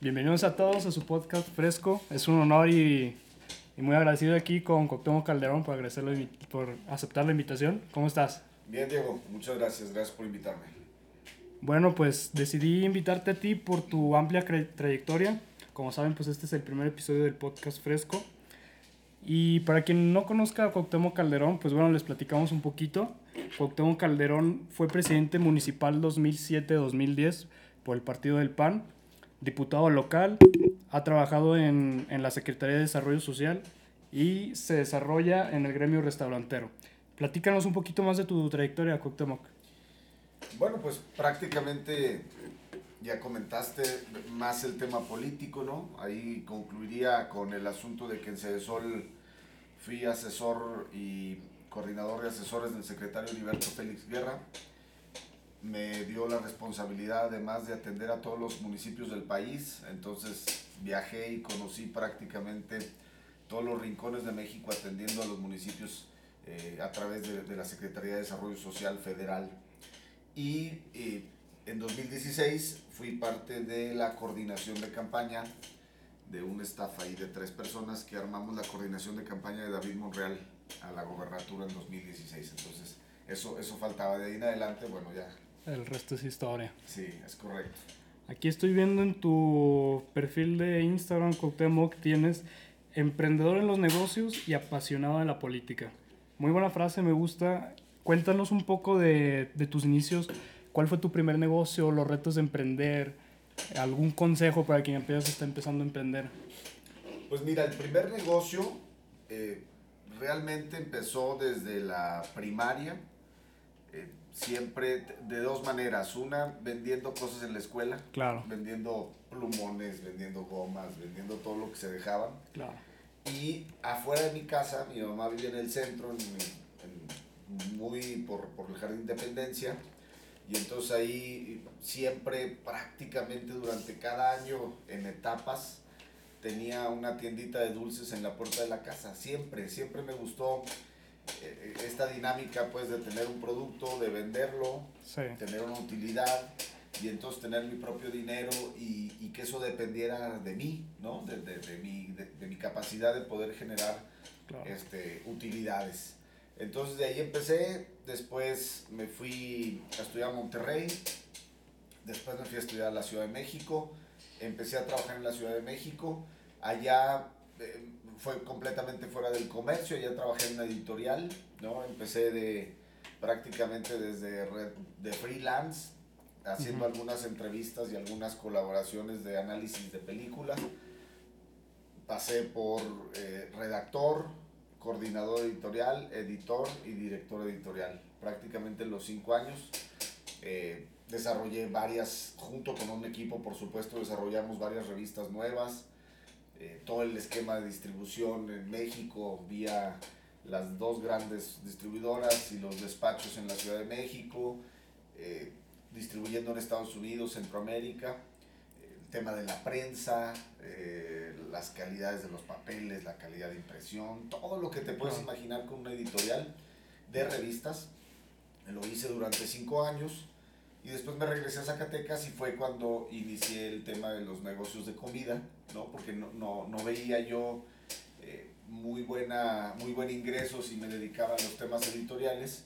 Bienvenidos a todos a su podcast Fresco. Es un honor y, y muy agradecido aquí con Cocteau Calderón por, agradecerle, por aceptar la invitación. ¿Cómo estás? Bien, Diego. Muchas gracias. Gracias por invitarme. Bueno, pues decidí invitarte a ti por tu amplia trayectoria. Como saben, pues este es el primer episodio del podcast Fresco. Y para quien no conozca a Cuauhtémoc Calderón, pues bueno, les platicamos un poquito. Cuauhtémoc Calderón fue presidente municipal 2007-2010 por el Partido del PAN diputado local, ha trabajado en, en, la Secretaría de Desarrollo Social y se desarrolla en el gremio restaurantero. Platícanos un poquito más de tu trayectoria, Cuauhtémoc. Bueno, pues prácticamente ya comentaste más el tema político, ¿no? Ahí concluiría con el asunto de que en Cedesol fui asesor y coordinador de asesores del secretario Heriberto Félix Guerra me dio la responsabilidad además de atender a todos los municipios del país. Entonces viajé y conocí prácticamente todos los rincones de México atendiendo a los municipios eh, a través de, la Secretaría de Desarrollo Social Federal. Y eh, en 2016 fui parte de la coordinación de campaña de un staff ahí de tres personas que armamos la coordinación de campaña de David Monreal a la gobernatura en 2016. Entonces, eso, eso faltaba. De ahí en adelante, bueno, ya el resto es historia. Sí, es correcto. Aquí estoy viendo en tu perfil de Instagram, Cuauhtémoc, tienes emprendedor en los negocios y apasionado de la política. Muy buena frase, me gusta. Cuéntanos un poco de, de tus inicios. ¿Cuál fue tu primer negocio, los retos de emprender? ¿Algún consejo para quien apenas está empezando a emprender? Pues mira, el primer negocio eh, realmente empezó desde la primaria. Eh, siempre de dos maneras. Una, vendiendo cosas en la escuela. Claro. Vendiendo plumones, vendiendo gomas, vendiendo todo lo que se dejaban. Claro. Y afuera de mi casa, mi mamá vivía en el centro, muy por, por el Jardín de Independencia. Y entonces ahí siempre, prácticamente durante cada año, en etapas, tenía una tiendita de dulces en la puerta de la casa. Siempre, siempre me gustó esta dinámica pues de tener un producto, de venderlo, tener una utilidad y entonces tener mi propio dinero y, y que eso dependiera de mí, ¿no? De, de, de, mi, de mi, capacidad de poder generar este, utilidades. Entonces de ahí empecé, después me fui a estudiar a Monterrey, después me fui a estudiar a la Ciudad de México, empecé a trabajar en la Ciudad de México, allá eh, fue completamente fuera del comercio, ya trabajé en una editorial, ¿no? Empecé de prácticamente desde de freelance, haciendo algunas entrevistas y algunas colaboraciones de análisis de películas. Pasé por eh, redactor, coordinador editorial, editor y director editorial. Prácticamente los cinco años. Eh, desarrollé varias, junto con un equipo, por supuesto, desarrollamos varias revistas nuevas eh, todo el esquema de distribución en México vía las dos grandes distribuidoras y los despachos en la Ciudad de México, eh, distribuyendo en Estados Unidos, Centroamérica, el tema de la prensa, eh, las calidades de los papeles, la calidad de impresión, todo lo que te puedes imaginar con una editorial de revistas. Lo hice durante cinco años y después me regresé a Zacatecas y fue cuando inicié el tema de los negocios de comida, ¿no? Porque no, no, no veía yo eh, muy, buena, muy buen ingreso si me dedicaba a los temas editoriales.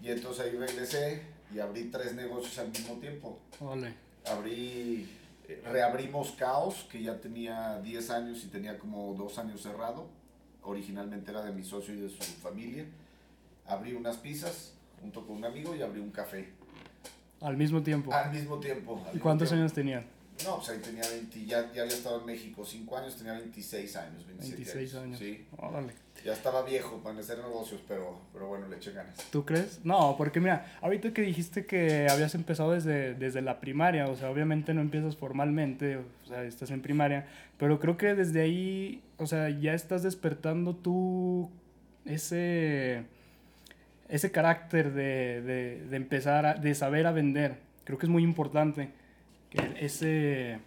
Y entonces ahí regresé y abrí tres negocios al mismo tiempo. Vale. Abrí, eh, reabrimos Caos, que ya tenía 10 años y tenía como dos años cerrado. Originalmente era de mi socio y de su familia. Abrí unas pizzas junto con un amigo y abrí un café al mismo tiempo. Al mismo tiempo. ¿Y cuántos años tenían? No, pues ahí tenía 20, ya, ya había estado en México 5 años, tenía 26 años, 27 26 años. Sí. Órale. Ya estaba viejo para hacer negocios, pero, pero bueno, le eché ganas. ¿Tú crees? No, porque mira, ahorita que dijiste que habías empezado desde, desde la primaria, o sea, obviamente no empiezas formalmente, o sea, estás en primaria, pero creo que desde ahí, o sea, ya estás despertando tú ese ese carácter de, de, de empezar, a, de saber a vender. Creo que es muy importante ese,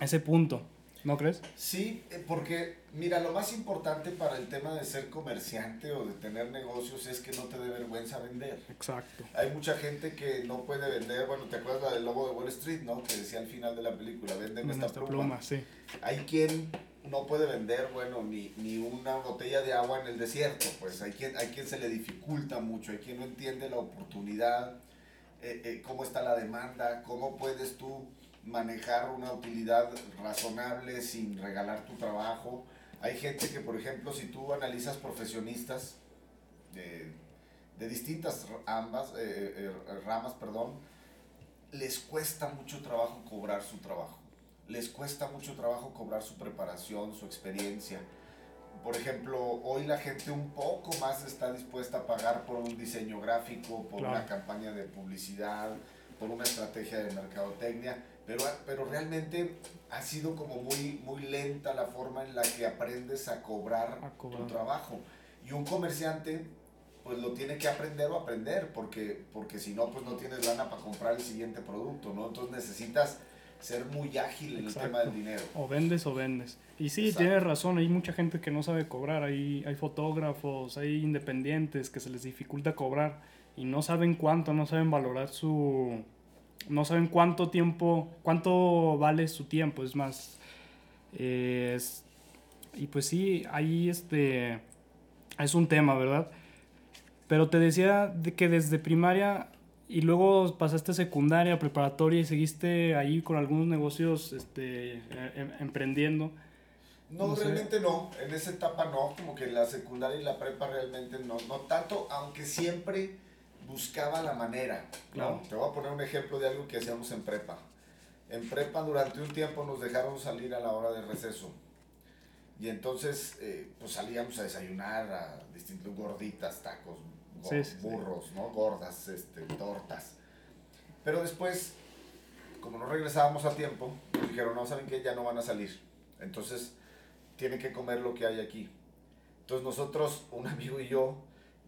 ese punto. ¿No crees? Sí, eh, porque mira, lo más importante para el tema de ser comerciante o de tener negocios es que no te dé vergüenza vender. Exacto. Hay mucha gente que no puede vender, bueno, ¿te acuerdas la del lobo de Wall Street, no? Que decía al final de la película, véndeme esta, Esta pluma. pluma, sí. Hay quien no puede vender, bueno, ni, ni una botella de agua en el desierto, pues hay quien, hay quien se le dificulta mucho, hay quien no entiende la oportunidad, eh, eh, cómo está la demanda, cómo puedes tú manejar una utilidad razonable sin regalar tu trabajo. Hay gente que, por ejemplo, si tú analizas profesionistas de, de distintas ambas, eh, ramas, perdón, les cuesta mucho trabajo cobrar su trabajo. Les cuesta mucho trabajo cobrar su preparación, su experiencia. Por ejemplo, hoy la gente un poco más está dispuesta a pagar por un diseño gráfico, por Claro. una campaña de publicidad, por una estrategia de mercadotecnia, pero, pero realmente ha sido como muy, muy lenta la forma en la que aprendes a cobrar, A cobrar. tu trabajo. Y un comerciante pues lo tiene que aprender o aprender, porque, porque si no, pues no tienes lana para comprar el siguiente producto, ¿no? Entonces necesitas ser muy ágil en Exacto. el tema del dinero. O vendes o vendes. Y sí, Exacto. tienes razón, hay mucha gente que no sabe cobrar, hay, hay fotógrafos, hay independientes que se les dificulta cobrar y no saben cuánto, no saben valorar su... No saben cuánto tiempo, cuánto vale su tiempo, es más... eh, es- y pues sí, ahí este... Es un tema, ¿verdad? Pero te decía de que desde primaria y luego pasaste secundaria, preparatoria y seguiste ahí con algunos negocios este, eh, em- emprendiendo. No, No sé. realmente no, en esa etapa no, como que la secundaria y la prepa realmente no, no tanto, aunque siempre buscaba la manera, ¿no? Claro. Te voy a poner un ejemplo de algo que hacíamos en prepa. En prepa durante un tiempo nos dejaron salir a la hora de receso. Y entonces, eh, pues salíamos a desayunar a distintos gorditas, tacos, Sí, sí, sí. burros, ¿no? Gordas, este, tortas. Pero después, como no regresábamos a tiempo, nos dijeron, no, ¿saben qué? Ya no van a salir. Entonces, tienen que comer lo que hay aquí. Entonces nosotros, un amigo y yo,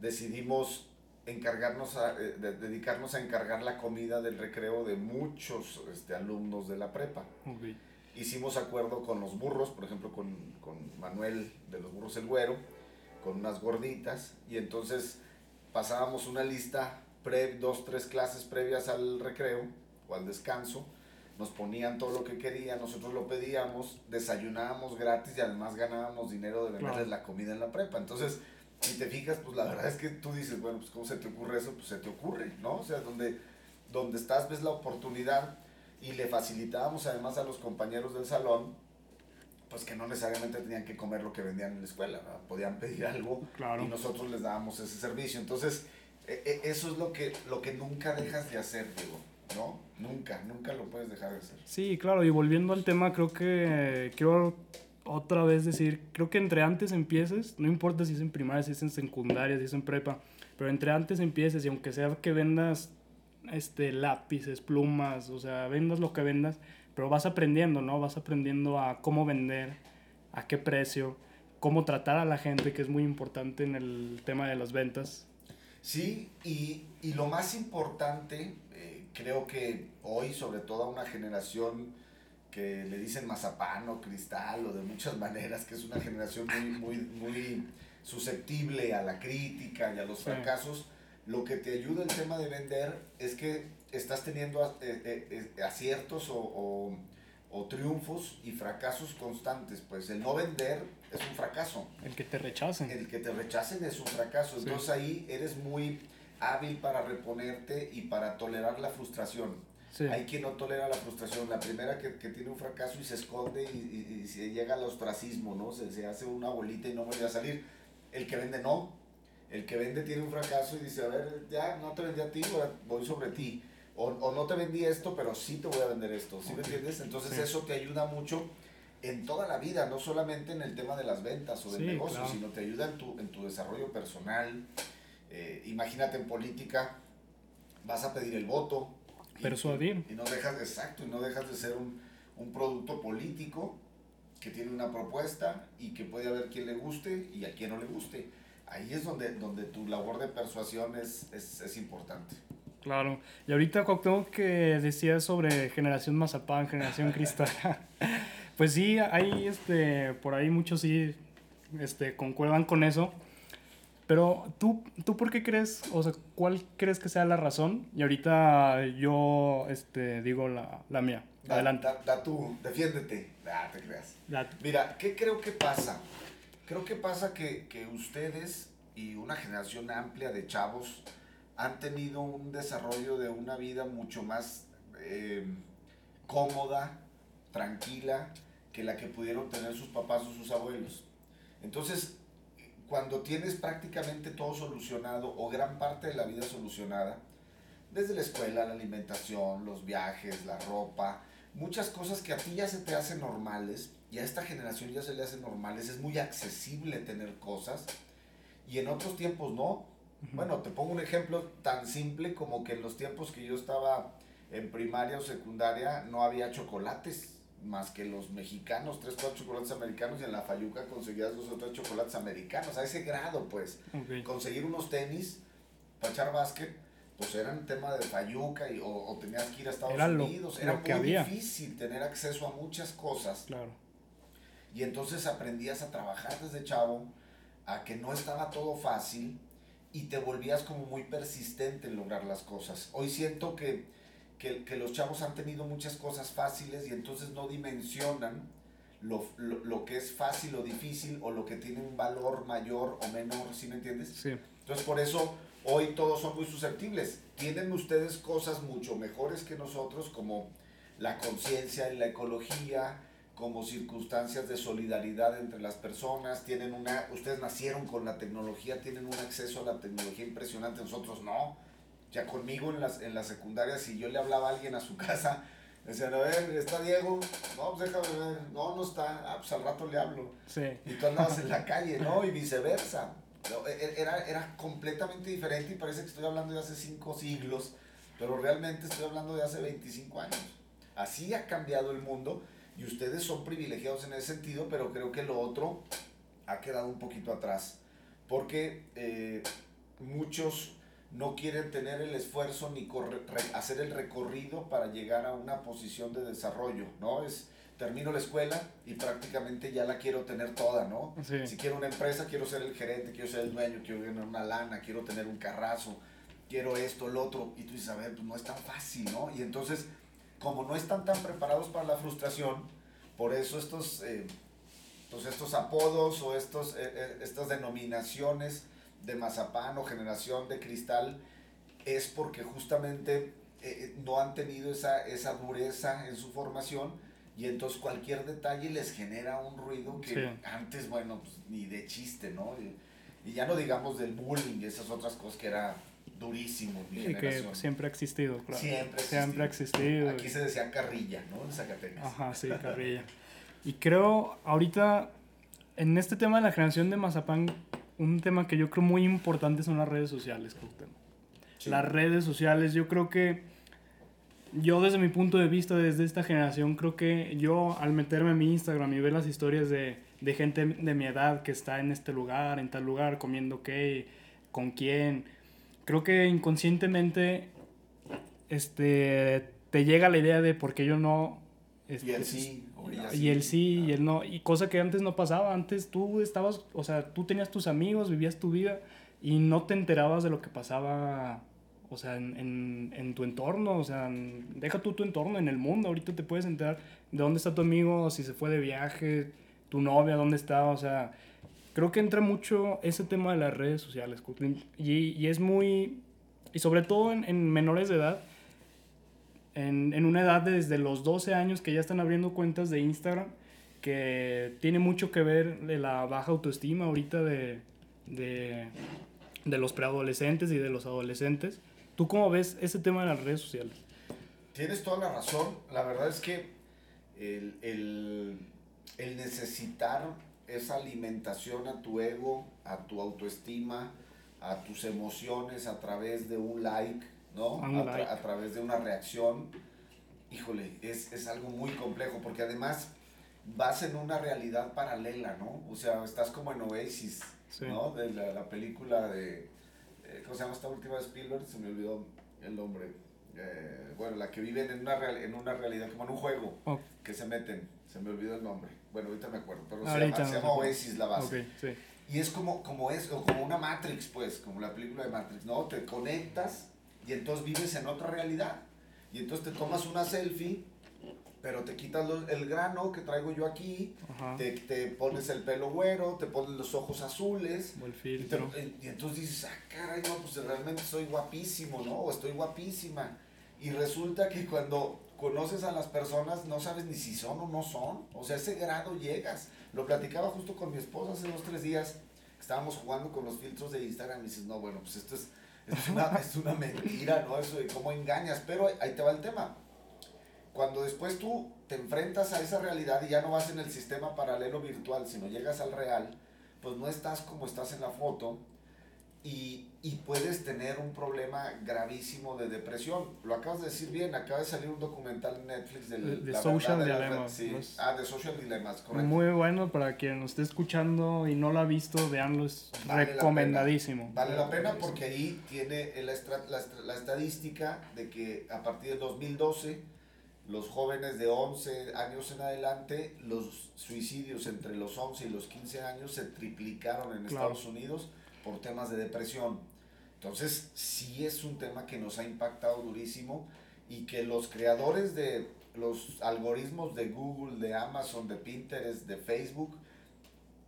decidimos encargarnos a, eh, de- dedicarnos a encargar la comida del recreo de muchos este, alumnos de la prepa. Ok. Hicimos acuerdo con los burros, por ejemplo con, con Manuel de los burros el güero, con unas gorditas, y entonces pasábamos una lista, pre, dos, tres clases previas al recreo o al descanso, nos ponían todo lo que querían, nosotros lo pedíamos, desayunábamos gratis y además ganábamos dinero de venderles Claro. la comida en la prepa. Entonces, si te fijas, pues la verdad es que tú dices, bueno, pues ¿cómo se te ocurre eso? Pues se te ocurre, ¿no? O sea, donde, donde estás ves la oportunidad y le facilitábamos además a los compañeros del salón, pues que no necesariamente tenían que comer lo que vendían en la escuela, ¿verdad? podían pedir algo Claro. y nosotros les dábamos ese servicio. Entonces, e- e- eso es lo que, lo que nunca dejas de hacer, digo, ¿no? Nunca, nunca lo puedes dejar de hacer. Sí, claro, y volviendo al tema, creo que quiero otra vez decir, creo que entre antes empieces, no importa si es en primaria, si es en secundaria, si es en prepa, pero entre antes empieces y aunque sea que vendas este lápices, plumas, o sea, vendas lo que vendas, pero vas aprendiendo, ¿no? Vas aprendiendo a cómo vender, a qué precio, cómo tratar a la gente, que es muy importante en el tema de las ventas. Sí, y, y lo más importante, eh, creo que hoy, sobre todo a una generación que le dicen mazapán o cristal o de muchas maneras, que es una generación muy, muy, muy susceptible a la crítica y a los Sí. fracasos, lo que te ayuda el tema de vender es que estás teniendo eh, eh, eh, aciertos o, o- o triunfos y fracasos constantes. Pues el no vender es un fracaso El que te rechacen. el que te rechacen es un fracaso. Sí. Entonces ahí eres muy hábil para reponerte y para tolerar la frustración. Sí. Hay quien no tolera la frustración. La primera que, que tiene un fracaso y se esconde y, y- y se llega al ostracismo, ¿no? Se, se hace una bolita y no vuelve a salir. El que vende no. El que vende tiene un fracaso y dice, a ver, ya no te vendí a ti, voy sobre ti. O, o no te vendí esto, pero sí te voy a vender esto. ¿Sí me Ok. entiendes? Entonces Sí. eso te ayuda mucho en toda la vida, no solamente en el tema de las ventas o del Sí, negocio, claro. sino te ayuda en tu, en tu desarrollo personal. Eh, imagínate en política, vas a pedir el voto. y- Persuadir. Y, no dejas, exacto, y no dejas de ser un, un producto político que tiene una propuesta y que puede haber quien le guste y a quien no le guste. Ahí es donde, donde tu labor de persuasión es, es, es importante. Claro. Y ahorita Cuauhtémoc que decía sobre generación Mazapán, generación Cristal. Pues sí, hay este, por ahí muchos sí este, concuerdan con eso. Pero tú, ¿tú por qué crees, o sea, cuál crees que sea la razón? Y ahorita yo este, digo la, la mía. Adelante. Da, tú, defiéndete. Ah, te creas. Mira, ¿qué creo que pasa? Creo que pasa que, que ustedes y una generación amplia de chavos han tenido un desarrollo de una vida mucho más eh, cómoda, tranquila, que la que pudieron tener sus papás o sus abuelos. Entonces, cuando tienes prácticamente todo solucionado o gran parte de la vida solucionada, desde la escuela, la alimentación, los viajes, la ropa, muchas cosas que a ti ya se te hacen normales y a esta generación ya se le hacen normales, es muy accesible tener cosas y en otros tiempos no. Bueno, te pongo un ejemplo tan simple como que en los tiempos que yo estaba en primaria o secundaria no había chocolates más que los mexicanos, tres, cuatro chocolates americanos y en la Fayuca conseguías dos o tres chocolates americanos, a ese grado pues. Conseguir unos tenis para echar básquet, pues eran tema de Fayuca y, o, tenías que ir a Estados Unidos, era muy difícil tener acceso a muchas cosas. Claro. Y entonces aprendías a trabajar desde chavo, a que no estaba todo fácil y te volvías como muy persistente en lograr las cosas. Hoy siento que que, que, los chavos han tenido muchas cosas fáciles y entonces no dimensionan lo, lo, lo, que es fácil o difícil o lo que tiene un valor mayor o menor, ¿sí me entiendes? Sí. Entonces por eso hoy todos son muy susceptibles. Tienen ustedes cosas mucho mejores que nosotros como la conciencia y la ecología, como circunstancias de solidaridad entre las personas, tienen una, ustedes nacieron con la tecnología, tienen un acceso a la tecnología impresionante, nosotros no ya conmigo en las, en la secundaria, si yo le hablaba a alguien a su casa, decían, a ver, ¿está Diego? No, pues déjame ver. No, no está. Ah, pues al rato le hablo. Sí. Y tú andabas en la calle, ¿no? Y viceversa. E, e, era, era completamente diferente y parece que estoy hablando de hace cinco siglos, pero realmente estoy hablando de hace 25 años. Así ha cambiado el mundo y ustedes son privilegiados en ese sentido, pero creo que lo otro ha quedado un poquito atrás. Porque eh, muchos no quieren tener el esfuerzo ni hacer el recorrido para llegar a una posición de desarrollo, ¿no? Es, termino la escuela y prácticamente ya la quiero tener toda, ¿no? Si quiero una empresa, quiero ser el gerente, quiero ser el dueño, quiero ganar una lana, quiero tener un carrazo, quiero esto, lo otro, y tú dices, a ver, pues no es tan fácil, ¿no? Y entonces, como no están tan preparados para la frustración, por eso estos, eh, pues estos apodos o estos, eh, eh, estas denominaciones de mazapán o generación de cristal es porque justamente eh, no han tenido esa, esa dureza en su formación y entonces cualquier detalle les genera un ruido que antes, bueno, pues, ni de chiste, ¿no? Y, ya no digamos del bullying y esas otras cosas que era durísimo. y que siempre ha existido, claro. Siempre, siempre ha existido. Aquí se decía carrilla, ¿no? En Zacatecas. Ajá, sí, carrilla. y creo, ahorita, en este tema de la generación de mazapán, un tema que yo creo muy importante son las redes sociales, Las redes sociales, yo creo que yo desde mi punto de vista, desde esta generación, creo que yo al meterme en mi Instagram y ver las historias de, de gente de mi edad que está en este lugar, en tal lugar, comiendo qué, con quién, creo que inconscientemente este, te llega la idea de por qué yo no... Este, y él sí. Y él sí, y él no. Y cosa que antes no pasaba. Antes tú estabas, o sea, tú tenías tus amigos, vivías tu vida y no te enterabas de lo que pasaba, o sea, en, en, tu entorno. O sea, deja tú tu entorno en el mundo. Ahorita te puedes enterar de dónde está tu amigo, si se fue de viaje, tu novia, dónde está. O sea, creo que entra mucho ese tema de las redes sociales. Y, y es muy. Y sobre todo en, en menores de edad en, en, una edad de desde los 12 años que ya están abriendo cuentas de Instagram, que tiene mucho que ver de la baja autoestima ahorita de, de, de los preadolescentes y de los adolescentes. ¿Tú cómo ves ese tema de las redes sociales? Tienes toda la razón. La verdad es que el, el, el necesitar esa alimentación a tu ego, a tu autoestima, a tus emociones a través de un like, ¿no? A, través de una reacción, híjole, es, es, algo muy complejo, porque además vas en una realidad paralela, ¿no? O sea, estás como en Oasis, ¿no? De la, la película de, eh, ¿cómo se llama esta última de Spielberg? Se me olvidó el nombre. Eh, bueno, la que viven en una, real, en una realidad, como en un juego, Oh, que se meten, se me olvidó el nombre, bueno, ahorita me acuerdo, pero se Ahorita llama, se llama. Oasis la base. ok, sí. Y es como, como es, o como una Matrix, pues, como la película de Matrix, ¿no? Te conectas y entonces vives en otra realidad. Y entonces te tomas una selfie, pero te quitas el grano que traigo yo aquí, te, te pones el pelo güero, te pones los ojos azules. El Y, te- filtro. y entonces dices, ah, caray, no, pues realmente soy guapísimo, ¿no? O estoy guapísima. Y resulta que cuando conoces a las personas no sabes ni si son o no son. O sea, ese grado llegas. Lo platicaba justo con mi esposa hace dos, tres días. Estábamos jugando con los filtros de Instagram y dices, no, bueno, pues esto es, esto es, una, es una mentira, ¿no? Eso de cómo engañas. Pero ahí te va el tema. Cuando después tú te enfrentas a esa realidad y ya no vas en el sistema paralelo virtual, sino llegas al real, pues no estás como estás en la foto y, y puedes tener un problema gravísimo de depresión. Lo acabas de decir bien, acaba de salir un documental en Netflix del De- la Social verdad de las Dilemma, redes- sí. Ah, de Social Dilemmas, correcto. Muy bueno para quien nos esté escuchando y no lo ha visto, veanlo, es Vale la recomendadísimo. Vale la pena porque ahí tiene la, la, la estadística de que a partir del 2012 los jóvenes de 11 años en adelante, los suicidios entre los 11 y los 15 años se triplicaron en Claro. Estados Unidos por temas de depresión. Entonces, sí es un tema que nos ha impactado durísimo y que los creadores de los algoritmos de Google, de Amazon, de Pinterest, de Facebook,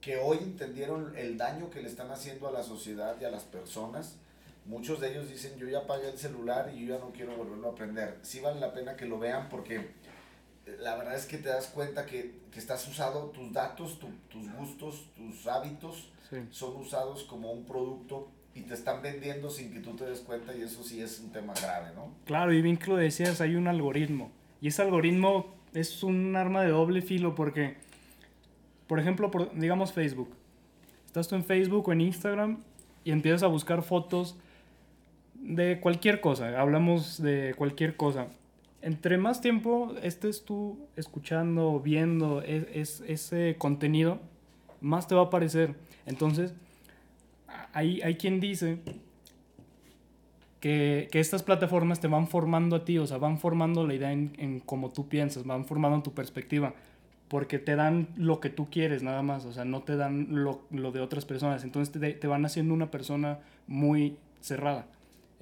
que hoy entendieron el daño que le están haciendo a la sociedad y a las personas. Muchos de ellos dicen, yo ya apagué el celular y yo ya no quiero volverlo a aprender. Sí vale la pena que lo vean porque eh, la verdad es que te das cuenta que, que estás usado, tus datos, tu- tus gustos, tus hábitos Sí. son usados como un producto y te están vendiendo sin que tú te des cuenta y eso sí es un tema grave, ¿no? Claro, y bien que lo decías, hay un algoritmo. Y ese algoritmo es un arma de doble filo porque, por ejemplo, por, digamos Facebook. Estás tú en Facebook o en Instagram y empiezas a buscar fotos de cualquier cosa. Hablamos de cualquier cosa. Entre más tiempo estés tú escuchando, viendo es- es- ese contenido, más te va a aparecer. Entonces, hay, hay quien dice que, que estas plataformas te van formando a ti, o sea, van formando la idea en, en cómo tú piensas, van formando tu perspectiva, porque te dan lo que tú quieres nada más, o sea, no te dan lo, lo de otras personas, entonces te, te van haciendo una persona muy cerrada.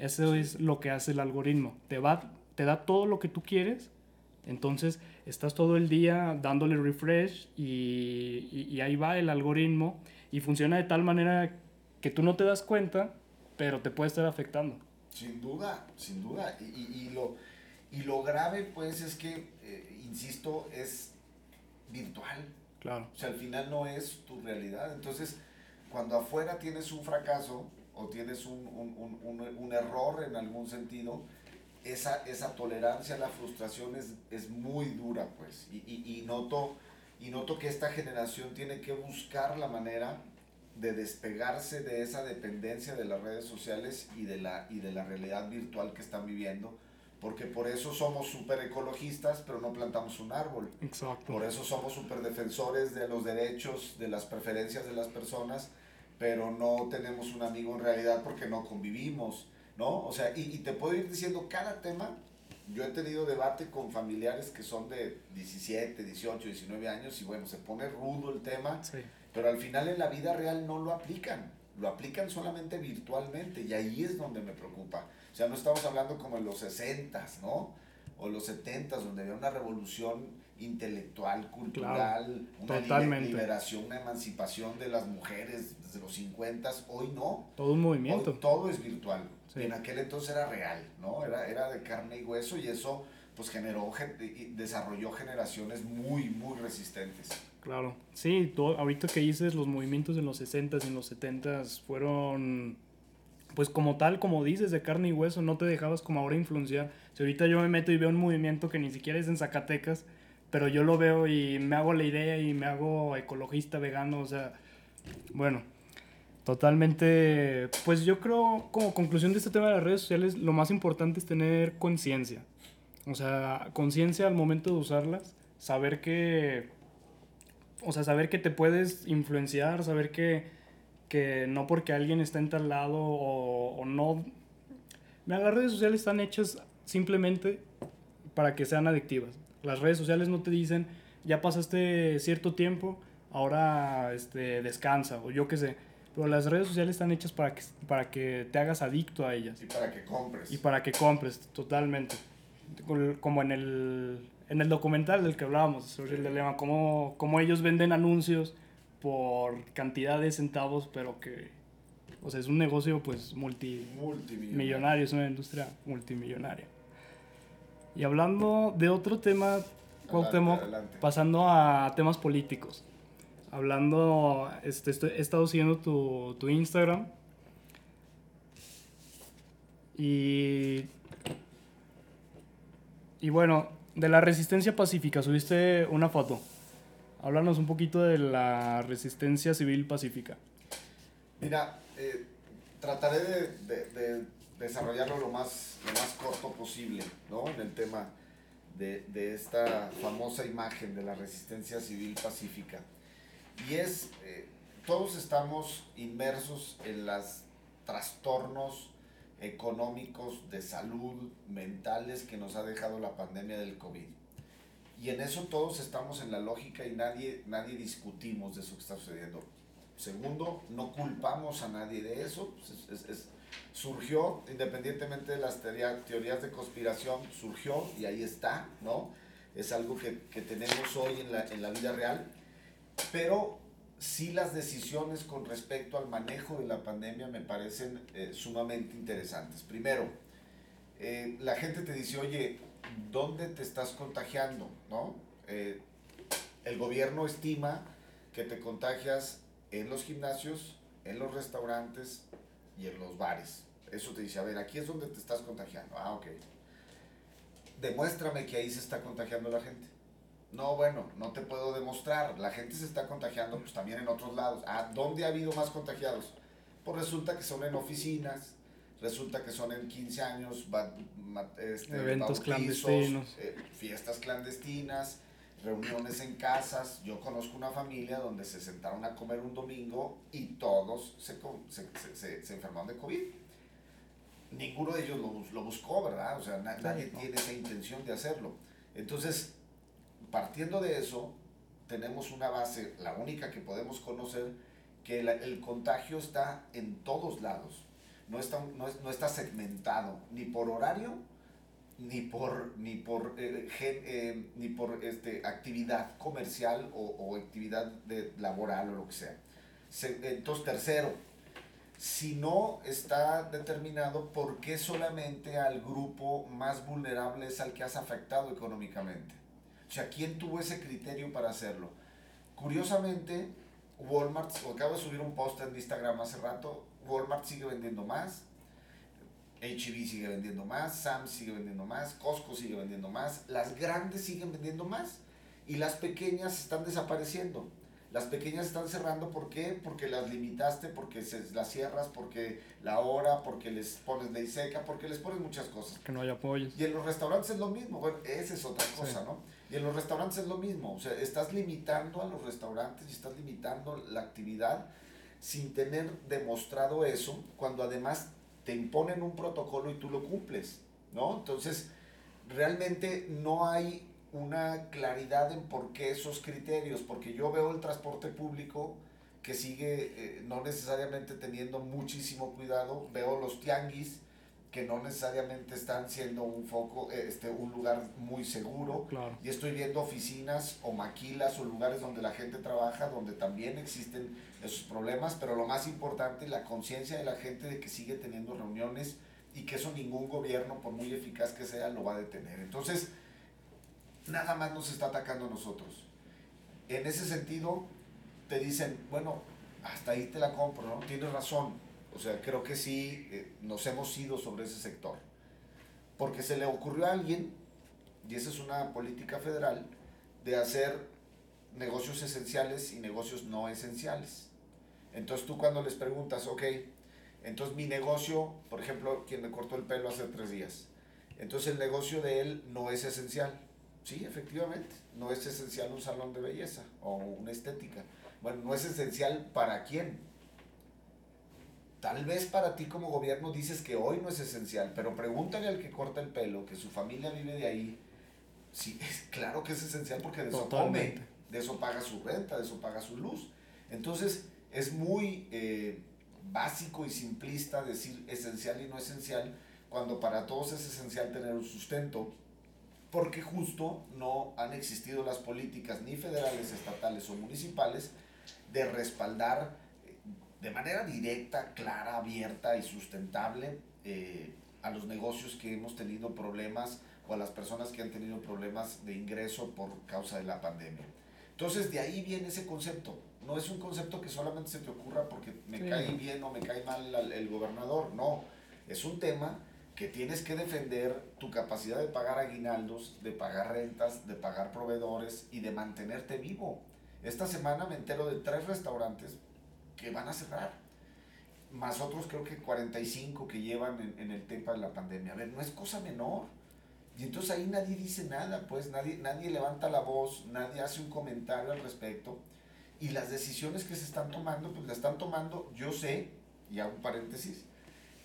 Eso es lo que hace el algoritmo, te, va, te da todo lo que tú quieres, entonces estás todo el día dándole refresh y, y, y ahí va el algoritmo y funciona de tal manera que tú no te das cuenta, pero te puede estar afectando. Sin duda, sin duda. Y, y- y lo, y lo grave, pues, es que, eh, insisto, es virtual. Claro. O sea, al final no es tu realidad. Entonces, cuando afuera tienes un fracaso o tienes un, un, un, un- error en algún sentido, esa, esa tolerancia a la frustración es, es muy dura, pues. Y, y, y noto, y noto que esta generación tiene que buscar la manera de despegarse de esa dependencia de las redes sociales y de la, y de la realidad virtual que están viviendo, porque por eso somos súper ecologistas, pero no plantamos un árbol. Exacto. Por eso somos súper defensores de los derechos, de las preferencias de las personas, pero no tenemos un amigo en realidad porque no convivimos, ¿no? O sea, y, y te puedo ir diciendo cada tema. Yo he tenido debate con familiares que son de 17, 18, 19 años y bueno, se pone rudo el tema, Sí. pero al final en la vida real no lo aplican. Lo aplican solamente virtualmente y ahí es donde me preocupa. O sea, no estamos hablando como en los 60, ¿no? O los 70, donde había una revolución intelectual, cultural, una libe- totalmente. liberación, una emancipación de las mujeres desde los 50. Hoy no. Todo un movimiento. Hoy todo es virtual. Sí. En aquel entonces era real, ¿no? Era, era de carne y hueso y eso pues generó, desarrolló generaciones muy, muy resistentes. Claro. Sí, tú, ahorita que dices los movimientos en los 60s y en los 70s fueron, pues como tal, como dices, de carne y hueso, no te dejabas como ahora influenciar. Si ahorita yo me meto y veo un movimiento que ni siquiera es en Zacatecas, pero yo lo veo y me hago la idea y me hago ecologista, vegano, o sea, bueno, totalmente, pues yo creo como conclusión de este tema de las redes sociales, lo más importante es tener conciencia. O sea, conciencia al momento de usarlas, saber que, o sea, saber que te puedes influenciar, saber que, que no porque alguien está en tal lado o, o no... Mira, las redes sociales están hechas simplemente para que sean adictivas. Las redes sociales no te dicen, ya pasaste cierto tiempo, ahora este, descansa o yo qué sé. Pero las redes sociales están hechas para que, para que te hagas adicto a ellas. Y para que compres. Y para que compres, totalmente. Como en el, en el documental del que hablábamos, sobre el dilema, cómo, cómo ellos venden anuncios por cantidad de centavos, pero que, o sea, es un negocio pues multi, multimillonario, es una industria multimillonaria. Y hablando de otro tema, pasando a temas políticos. Hablando, este, he estado siguiendo tu, tu Instagram. Y, y bueno, de la resistencia pacífica, subiste una foto. Háblanos un poquito de la resistencia civil pacífica. Mira, eh, trataré de, desarrollarlo lo más, lo más corto posible, ¿no? En el tema de, esta famosa imagen de la resistencia civil pacífica. Y es, eh, todos estamos inmersos en los trastornos económicos, de salud, mentales que nos ha dejado la pandemia del COVID. Y en eso todos estamos en la lógica y nadie, nadie discutimos de eso que está sucediendo. Segundo, no culpamos a nadie de eso. Pues surgió, independientemente de las teorías de conspiración, surgió y ahí está, ¿no? Es algo que, que tenemos hoy en la, en la vida real. Pero sí las decisiones con respecto al manejo de la pandemia me parecen eh, sumamente interesantes. Primero, eh, la gente te dice, oye, dónde te estás contagiando, ¿no? Eh, el gobierno estima que te contagias en los gimnasios, en los restaurantes y en los bares. Eso te dice, a ver, aquí es donde te estás contagiando. Ah, ok. Demuéstrame que ahí se está contagiando la gente. No, bueno, no te puedo demostrar. La gente se está contagiando pues también en otros lados. Ah, ¿dónde ha habido más contagiados? Pues resulta que son en oficinas, resulta que son en 15 años, este, eventos clandestinos, eh, fiestas clandestinas, reuniones en casas. Yo conozco una familia donde se sentaron a comer un domingo y todos se, se, se, enfermaron de COVID. Ninguno de ellos lo, lo buscó, ¿verdad? O sea, nadie tiene esa intención de hacerlo. Entonces, partiendo de eso, tenemos una base, la única que podemos conocer, que el contagio está en todos lados no está, no, no está segmentado ni por horario ni por ni por eh, eh, ni por este actividad comercial o, o, actividad de, laboral o lo que sea. Entonces tercero si no está determinado por qué solamente al grupo más vulnerable es al que has afectado económicamente o sea quién tuvo ese criterio para hacerlo curiosamente Walmart acabo de subir un post en Instagram hace rato Walmart sigue vendiendo más, HB sigue vendiendo más, Sam sigue vendiendo más, Costco sigue vendiendo más, las grandes siguen vendiendo más y las pequeñas están desapareciendo. Las pequeñas están cerrando, ¿por qué? Porque las limitaste, porque se, las cierras, porque la hora, porque les pones ley seca, porque les pones muchas cosas. Que no hay apoyo. Y en los restaurantes es lo mismo, bueno, esa es otra cosa, ¿no? Y en los restaurantes es lo mismo, o sea, estás limitando a los restaurantes y estás limitando la actividad sin tener demostrado eso, cuando además te imponen un protocolo y tú lo cumples, ¿no? Entonces, realmente no hay una claridad en por qué esos criterios, porque yo veo el transporte público que sigue eh, no necesariamente teniendo muchísimo cuidado, veo los tianguis que no necesariamente están siendo un foco, este, un lugar muy seguro. Y estoy viendo oficinas o maquilas o lugares donde la gente trabaja, donde también existen esos problemas, pero lo más importante, la conciencia de la gente de que sigue teniendo reuniones y que eso ningún gobierno, por muy eficaz que sea, lo va a detener. Entonces, nada más nos está atacando a nosotros. En ese sentido, te dicen, bueno, hasta ahí te la compro, ¿no? Tienes razón o sea, creo que sí eh, nos hemos ido sobre ese sector. Porque se le ocurrió a alguien, y esa es una política federal, de hacer negocios esenciales y negocios no esenciales. Entonces tú cuando les preguntas, ok, entonces mi negocio, por ejemplo, quien me cortó el pelo hace tres días, entonces el negocio de él no es esencial. Sí, efectivamente, no es esencial un salón de belleza o una estética. Bueno, no es esencial para quién, Tal vez para ti como gobierno dices que hoy no es esencial, pero pregúntale al que corta el pelo, que su familia vive de ahí. Sí, es claro que es esencial porque de eso come, de eso paga su renta, de eso paga su luz. Entonces, es muy eh, básico y simplista decir esencial y no esencial, cuando para todos es esencial tener un sustento, porque justo no han existido las políticas ni federales, estatales o municipales de respaldar eh, de manera directa, clara, abierta y sustentable eh, a los negocios que hemos tenido problemas o a las personas que han tenido problemas de ingreso por causa de la pandemia. Entonces de ahí viene ese concepto. No es un concepto que solamente se te ocurra porque me cae bien o me cae mal el gobernador. No, es un tema que tienes que defender tu capacidad de pagar aguinaldos, de pagar rentas, de pagar proveedores y de mantenerte vivo. Esta semana me entero de tres restaurantes que van a cerrar, más otros creo que 45 que llevan en, en el tema de la pandemia. A ver, no es cosa menor. Y entonces ahí nadie dice nada, pues nadie, nadie levanta la voz, nadie hace un comentario al respecto. Y las decisiones que se están tomando, pues las están tomando, yo sé, y hago un paréntesis,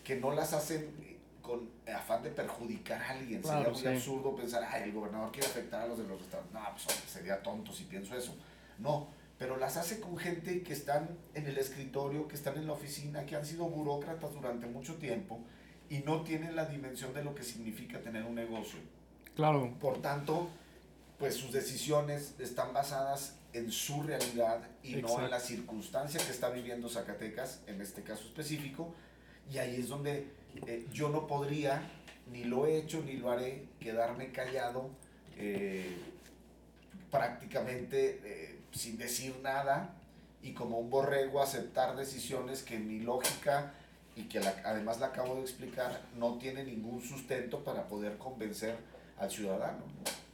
que no las hacen con afán de perjudicar a alguien. sería muy absurdo pensar, ay, el gobernador quiere afectar a los de los restaurantes. No, pues sería tonto si pienso eso. No, pero las hace con gente que están en el escritorio, que están en la oficina, que han sido burócratas durante mucho tiempo y no tienen la dimensión de lo que significa tener un negocio. Claro. Por tanto, pues sus decisiones están basadas en su realidad y no en la circunstancia que está viviendo Zacatecas, en este caso específico, y ahí es donde eh, yo no podría, ni lo he hecho, ni lo haré, quedarme callado eh, prácticamente eh, sin decir nada y como un borrego aceptar decisiones que mi lógica y que además la acabo de explicar no tiene ningún sustento para poder convencer al ciudadano.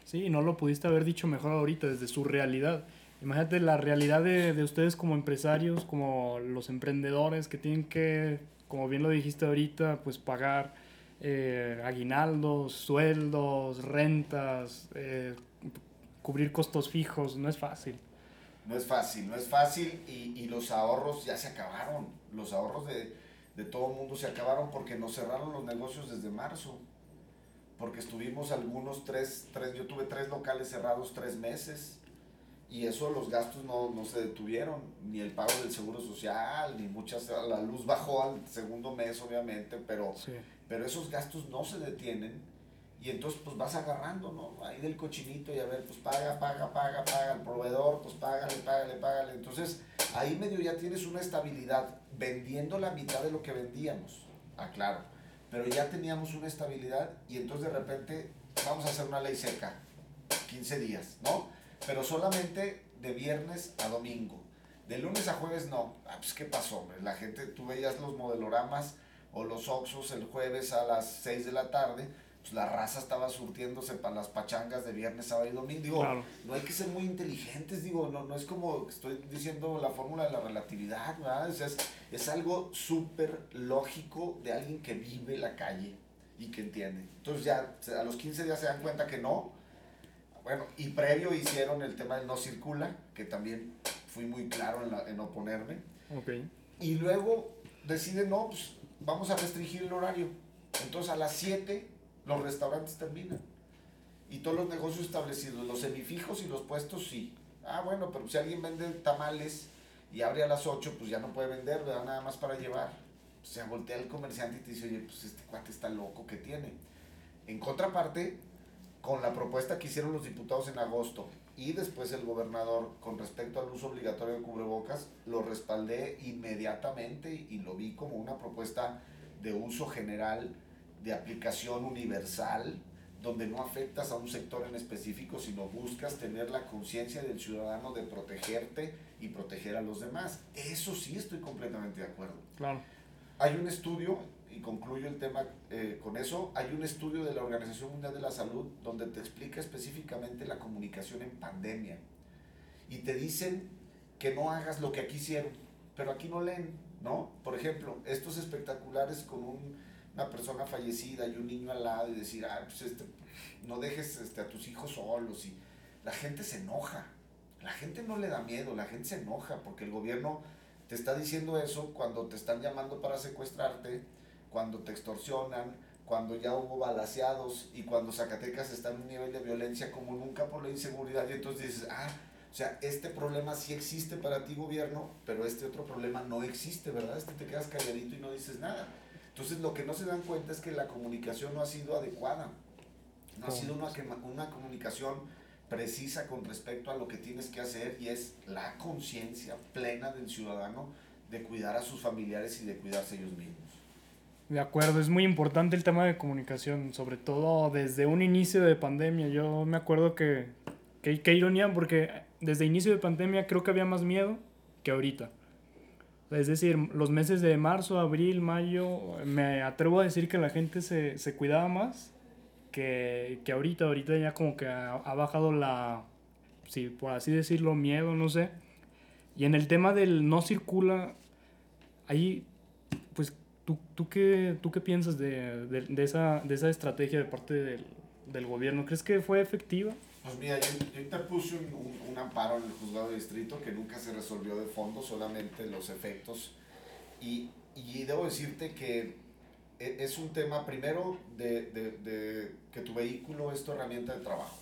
Sí, no lo pudiste haber dicho mejor ahorita desde su realidad. Imagínate la realidad de, de ustedes como empresarios, como los emprendedores que tienen que como bien lo dijiste ahorita, pues pagar eh, aguinaldos, sueldos, rentas, eh, cubrir costos fijos, no es fácil. No es fácil, no es fácil y, y los ahorros ya se acabaron. Los ahorros de, de todo el mundo se acabaron porque nos cerraron los negocios desde marzo. Porque estuvimos algunos tres, tres, yo tuve tres locales cerrados tres meses y eso los gastos no, no, se detuvieron, ni el pago del seguro social, ni muchas, la luz bajó al segundo mes obviamente, pero, pero esos gastos no se detienen y entonces pues vas agarrando, ¿no? Ahí del cochinito y a ver, pues paga, paga, paga, paga, el proveedor, pues págale, págale, págale. Entonces ahí medio ya tienes una estabilidad vendiendo la mitad de lo que vendíamos, aclaro, pero ya teníamos una estabilidad y entonces de repente vamos a hacer una ley seca, 15 días, ¿no? Pero solamente de viernes a domingo. De lunes a jueves no. Ah, pues qué pasó, La gente, tú veías los modeloramas o los oxos el jueves a las 6 de la tarde, pues la raza estaba surtiéndose para las pachangas de viernes, sábado y domingo. Digo, no hay que ser muy inteligentes, digo, no, no es como estoy diciendo la fórmula de la relatividad, ¿verdad? es, es algo súper lógico de alguien que vive la calle y que entiende. Entonces ya a los 15 días se dan cuenta que no, bueno, y previo hicieron el tema del no circula, que también fui muy claro en, en oponerme. Okay. Y luego deciden, no, pues vamos a restringir el horario. Entonces a las 7 los restaurantes terminan. Y todos los negocios establecidos, los semifijos y los puestos sí. Ah, bueno, pero si alguien vende tamales y abre a las 8, pues ya no puede vender, ¿verdad? Nada más para llevar. Se voltea el comerciante y te dice, oye, pues este cuate está loco que tiene. En contraparte, con la propuesta que hicieron los diputados en agosto y después el gobernador con respecto al uso obligatorio de cubrebocas, lo respaldé inmediatamente y lo vi como una propuesta de uso general, de aplicación universal, donde no afectas a un sector en específico, sino buscas tener la conciencia del ciudadano de protegerte y proteger a los demás. Eso sí estoy completamente de acuerdo. Claro. Hay un estudio y concluyo el tema eh, con eso, hay un estudio de la Organización Mundial de la Salud donde te explica específicamente la comunicación en pandemia. Y te dicen que no hagas lo que aquí hicieron, pero aquí no leen, ¿no? Por ejemplo, estos espectaculares con una persona fallecida y un niño al lado y decir, ah, pues este, no dejes este, a tus hijos solos. Y la gente se enoja. La gente no le da miedo, la gente se enoja porque el gobierno te está diciendo eso cuando te están llamando para secuestrarte, cuando te extorsionan, cuando ya hubo balaseados y cuando Zacatecas está en un nivel de violencia como nunca por la inseguridad y entonces dices, ah, o sea, este problema sí existe para ti gobierno, pero este otro problema no existe, ¿verdad? Este te quedas calladito y no dices nada. Entonces lo que no se dan cuenta es que la comunicación no ha sido adecuada, no ha sido una, una comunicación precisa con respecto a lo que tienes que hacer y es la conciencia plena del ciudadano de cuidar a sus familiares y de cuidarse ellos mismos. De acuerdo, es muy importante el tema de comunicación, sobre todo desde un inicio de pandemia. Yo me acuerdo que, qué ironía, porque desde inicio de pandemia creo que había más miedo que ahorita. Es decir, los meses de marzo, abril, mayo, me atrevo a decir que la gente se, se cuidaba más que, que, ahorita. Ahorita ya como que ha, ha, bajado la, sí, por así decirlo, miedo, no sé. Y en el tema del no circula, ahí, ¿tú, tú, qué, tú qué piensas de, de, de esa, de esa estrategia de parte del, del gobierno? ¿Crees que fue efectiva? Pues mira, yo, yo interpuse un, un, un, amparo en el juzgado de distrito que nunca se resolvió de fondo, solamente los efectos. Y, y debo decirte que e, es un tema primero de, de, de, que tu vehículo es tu herramienta de trabajo.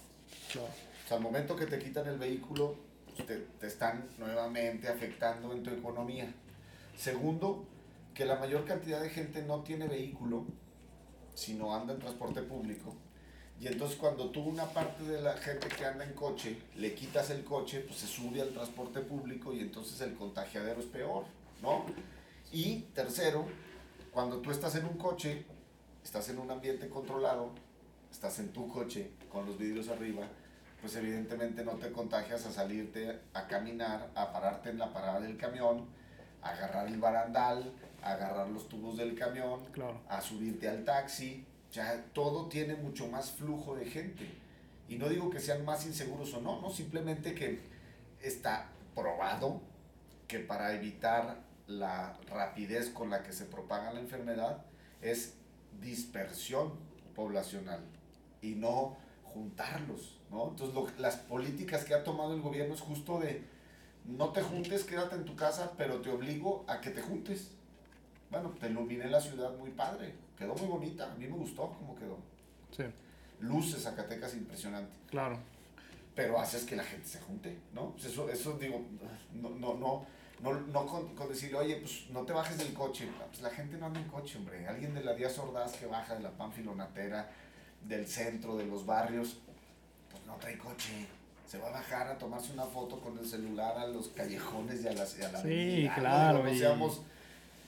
Claro. O sea, al momento que te quitan el vehículo, pues te, te están nuevamente afectando en tu economía. Segundo, que la mayor cantidad de gente no tiene vehículo, sino anda en transporte público y entonces cuando tú una parte de la gente que anda en coche, le quitas el coche, pues se sube al transporte público y entonces el contagiadero es peor, ¿no? Y tercero, cuando tú estás en un coche, estás en un ambiente controlado, estás en tu coche con los vidrios arriba, pues evidentemente no te contagias a salirte a caminar, a pararte en la parada del camión, a agarrar el barandal, a agarrar los tubos del camión, claro. a subirte al taxi, o sea, todo tiene mucho más flujo de gente. Y no digo que sean más inseguros o no, no, simplemente que está probado que para evitar la rapidez con la que se propaga la enfermedad es dispersión poblacional y no juntarlos, ¿no? Entonces lo, las políticas que ha tomado el gobierno es justo de no te juntes, quédate en tu casa, pero te obligo a que te juntes. Bueno, te iluminé la ciudad muy padre, quedó muy bonita, a mí me gustó cómo quedó. Sí. Luces Zacatecas impresionante. Claro. Pero haces que la gente se junte, ¿no? Pues eso, eso digo, no, no, no, no, no con, con, decirle, oye, pues no te bajes del coche. Pues la gente no anda en coche, hombre. Alguien de la Díaz Ordaz que baja de la Panfilonatera, del centro, de los barrios, pues no trae coche. Se va a bajar a tomarse una foto con el celular a los callejones y a, las, y a la Sí, claro. No, no seamos,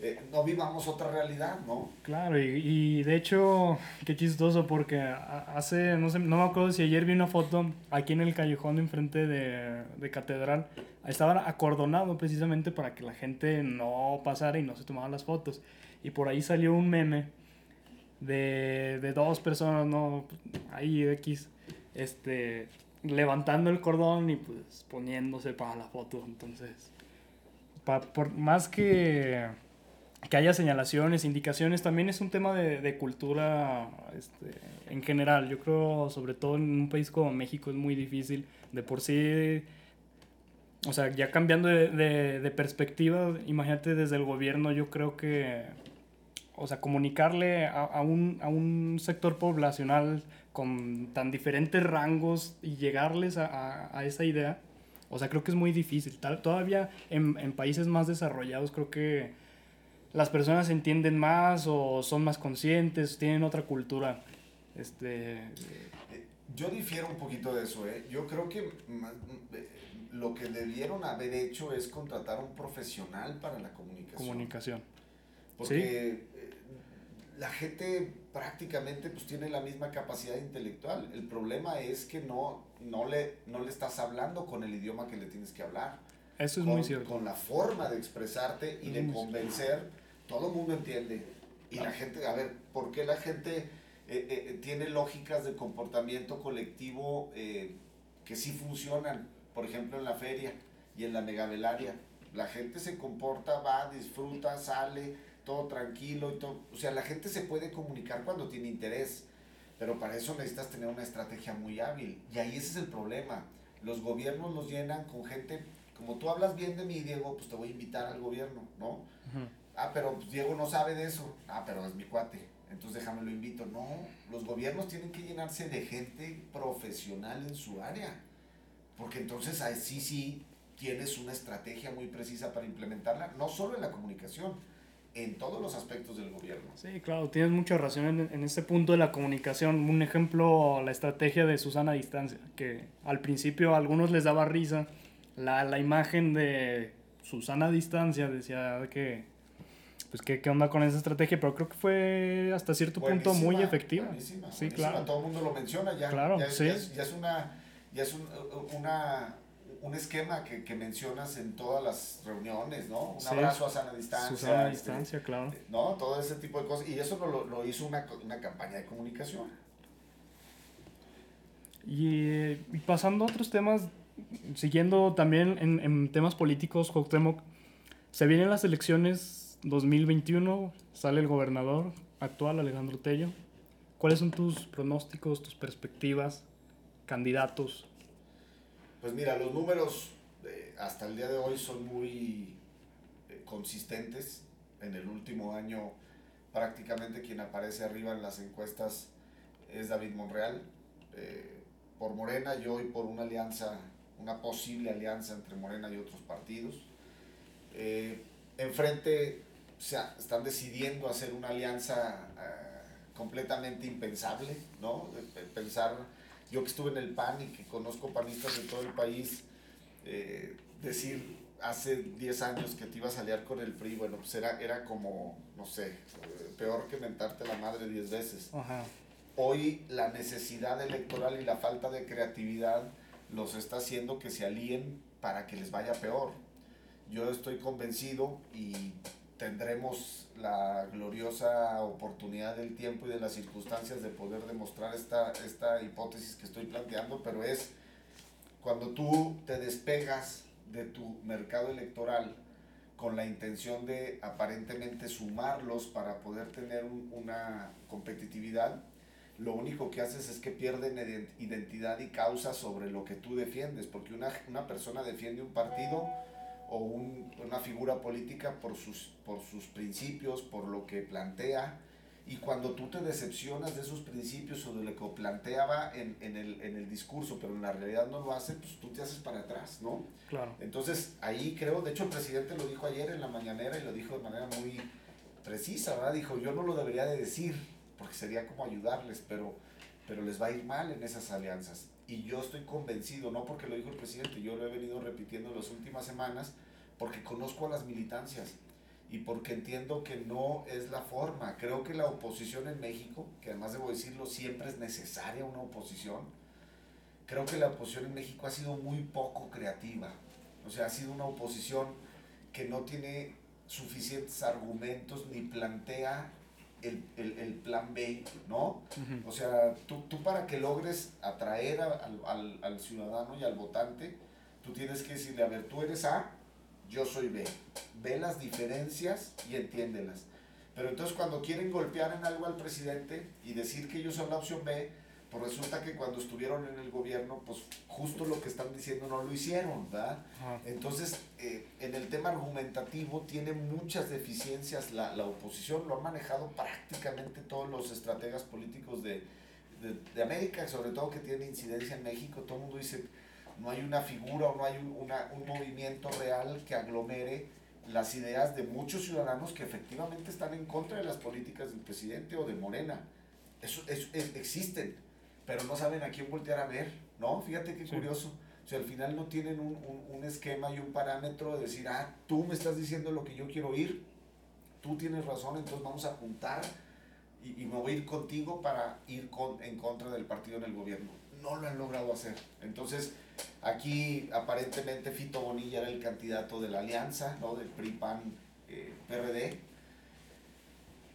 eh, no vivamos otra realidad, ¿no? Claro, y, y, de hecho, qué chistoso, porque hace, no sé, no me acuerdo si ayer vi una foto aquí en el callejón enfrente de, de Catedral, estaba acordonado precisamente para que la gente no pasara y no se tomara las fotos. Y por ahí salió un meme de, de dos personas, ¿no? Ahí X, este, levantando el cordón y pues poniéndose para la foto. Entonces, por más que que haya señalaciones, indicaciones, también es un tema de, de cultura este, en general. Yo creo, sobre todo en un país como México, es muy difícil. De por sí, o sea, ya cambiando de, de, de perspectiva, imagínate desde el gobierno, yo creo que, o sea, comunicarle a, a, un, a un sector poblacional con tan diferentes rangos y llegarles a, a, a esa idea, o sea, creo que es muy difícil. Tal, todavía en, en países más desarrollados creo que las personas entienden más o son más conscientes, tienen otra cultura. Este... Yo difiero un poquito de eso, ¿eh? Yo creo que lo que debieron haber hecho es contratar a un profesional para la comunicación. Comunicación. Porque ¿Sí? la gente prácticamente pues tiene la misma capacidad intelectual. El problema es que no, no, le, no le estás hablando con el idioma que le tienes que hablar. Eso es con, muy cierto. Con la forma de expresarte y de convencer todo el mundo entiende. Y la gente, a ver, ¿por qué la gente eh, eh, tiene lógicas de comportamiento colectivo eh, que sí funcionan? Por ejemplo, en la feria y en la megavelaria. La gente se comporta, va, disfruta, sale, todo tranquilo y todo. O sea, la gente se puede comunicar cuando tiene interés, pero para eso necesitas tener una estrategia muy hábil. Y ahí ese es el problema. Los gobiernos los llenan con gente como tú hablas bien de mí, Diego, pues te voy a invitar al gobierno, ¿no? Ah, pero Diego no sabe de eso. Ah, pero es mi cuate. Entonces déjame lo invito. No, los gobiernos tienen que llenarse de gente profesional en su área. Porque entonces así sí tienes una estrategia muy precisa para implementarla, no solo en la comunicación, en todos los aspectos del gobierno. Sí, claro, tienes mucha razón en, en este punto de la comunicación. Un ejemplo, la estrategia de Susana Distancia, que al principio a algunos les daba risa la, la imagen de Susana Distancia, decía que pues qué, qué onda con esa estrategia, pero creo que fue hasta cierto punto muy efectiva. Buenísima, sí, claro. Todo el mundo lo menciona ya. Claro, ya, sí. ya, es, ya es una, ya es un, una, un esquema que, que, mencionas en todas las reuniones, ¿no? Un Sí. abrazo a sana distancia. Susana este, Distancia, claro. ¿No? Todo ese tipo de cosas. Y eso lo, lo hizo una, una campaña de comunicación. Y, eh, y pasando a otros temas, siguiendo también en, en temas políticos, Cuauhtémoc, se vienen las elecciones 2021, sale el gobernador actual, Alejandro Tello. ¿Cuáles son tus pronósticos, tus perspectivas, candidatos? Pues mira, los números eh, hasta el día de hoy son muy eh, consistentes. En el último año prácticamente quien aparece arriba en las encuestas es David Monreal. Eh, por Morena y hoy por una alianza, una posible alianza entre Morena y otros partidos. Enfrente se ha- están decidiendo hacer una alianza eh, completamente impensable, ¿no? Pensar, yo que estuve en el PAN y que conozco panistas de todo el país, eh, decir hace 10 años que te ibas a aliar con el PRI, bueno, pues era, era como, no sé, eh, peor que mentarte la madre 10 veces Ajá. hoy la necesidad electoral y la falta de creatividad los está haciendo que se alíen para que les vaya peor. Yo estoy convencido y tendremos la gloriosa oportunidad del tiempo y de las circunstancias de poder demostrar esta, esta hipótesis que estoy planteando, pero es cuando tú te despegas de tu mercado electoral con la intención de aparentemente sumarlos para poder tener un- una competitividad, lo único que haces es que pierden ident- identidad y causa sobre lo que tú defiendes, porque una, una persona defiende un partido o un- una figura política por sus, por sus principios, por lo que plantea, y cuando tú te decepcionas de esos principios o de lo que planteaba en, en, el, en el discurso, pero en la realidad no lo hace, pues tú te haces para atrás, ¿no? Claro. Entonces, ahí creo, de hecho el presidente lo dijo ayer en la mañanera y lo dijo de manera muy precisa, ¿verdad? Dijo, yo no lo debería de decir, porque sería como ayudarles, pero, pero les va a ir mal en esas alianzas. Y yo estoy convencido, no porque lo dijo el presidente, yo lo he venido repitiendo en las últimas semanas, porque conozco a las militancias y porque entiendo que no es la forma. Creo que la oposición en México, que además debo decirlo, siempre es necesaria una oposición, creo que la oposición en México ha sido muy poco creativa. O sea, ha sido una oposición que no tiene suficientes argumentos ni plantea el, el, el plan B, ¿no? Ujú. O sea, tú, tú para que logres atraer a- al, al, al ciudadano y al votante, tú tienes que decirle, a ver, tú eres A, yo soy B. Ve las diferencias y entiéndelas. Pero entonces cuando quieren golpear en algo al presidente y decir que ellos son la opción B, pues resulta que cuando estuvieron en el gobierno, pues justo lo que están diciendo no lo hicieron, ¿verdad? Entonces, eh, en el tema argumentativo tiene muchas deficiencias la, la oposición, lo han manejado prácticamente todos los estrategas políticos de, de, de América, sobre todo que tiene incidencia en México, todo el mundo dice, no hay una figura o no hay un, una- un movimiento real que aglomere las ideas de muchos ciudadanos que efectivamente están en contra de las políticas del presidente o de Morena. Eso, eso- es- existen, pero no saben a quién voltear a ver, ¿no? Fíjate qué Sí. curioso. O sea, al final no tienen un, un, un esquema y un parámetro de decir, ah, tú me estás diciendo lo que yo quiero oír, tú tienes razón, entonces vamos a juntar y, y me voy a ir contigo para ir con, en contra del partido en el gobierno. No lo han logrado hacer. Entonces, aquí aparentemente Fito Bonilla era el candidato de la alianza, ¿no? Del PRI-PAN-PRD.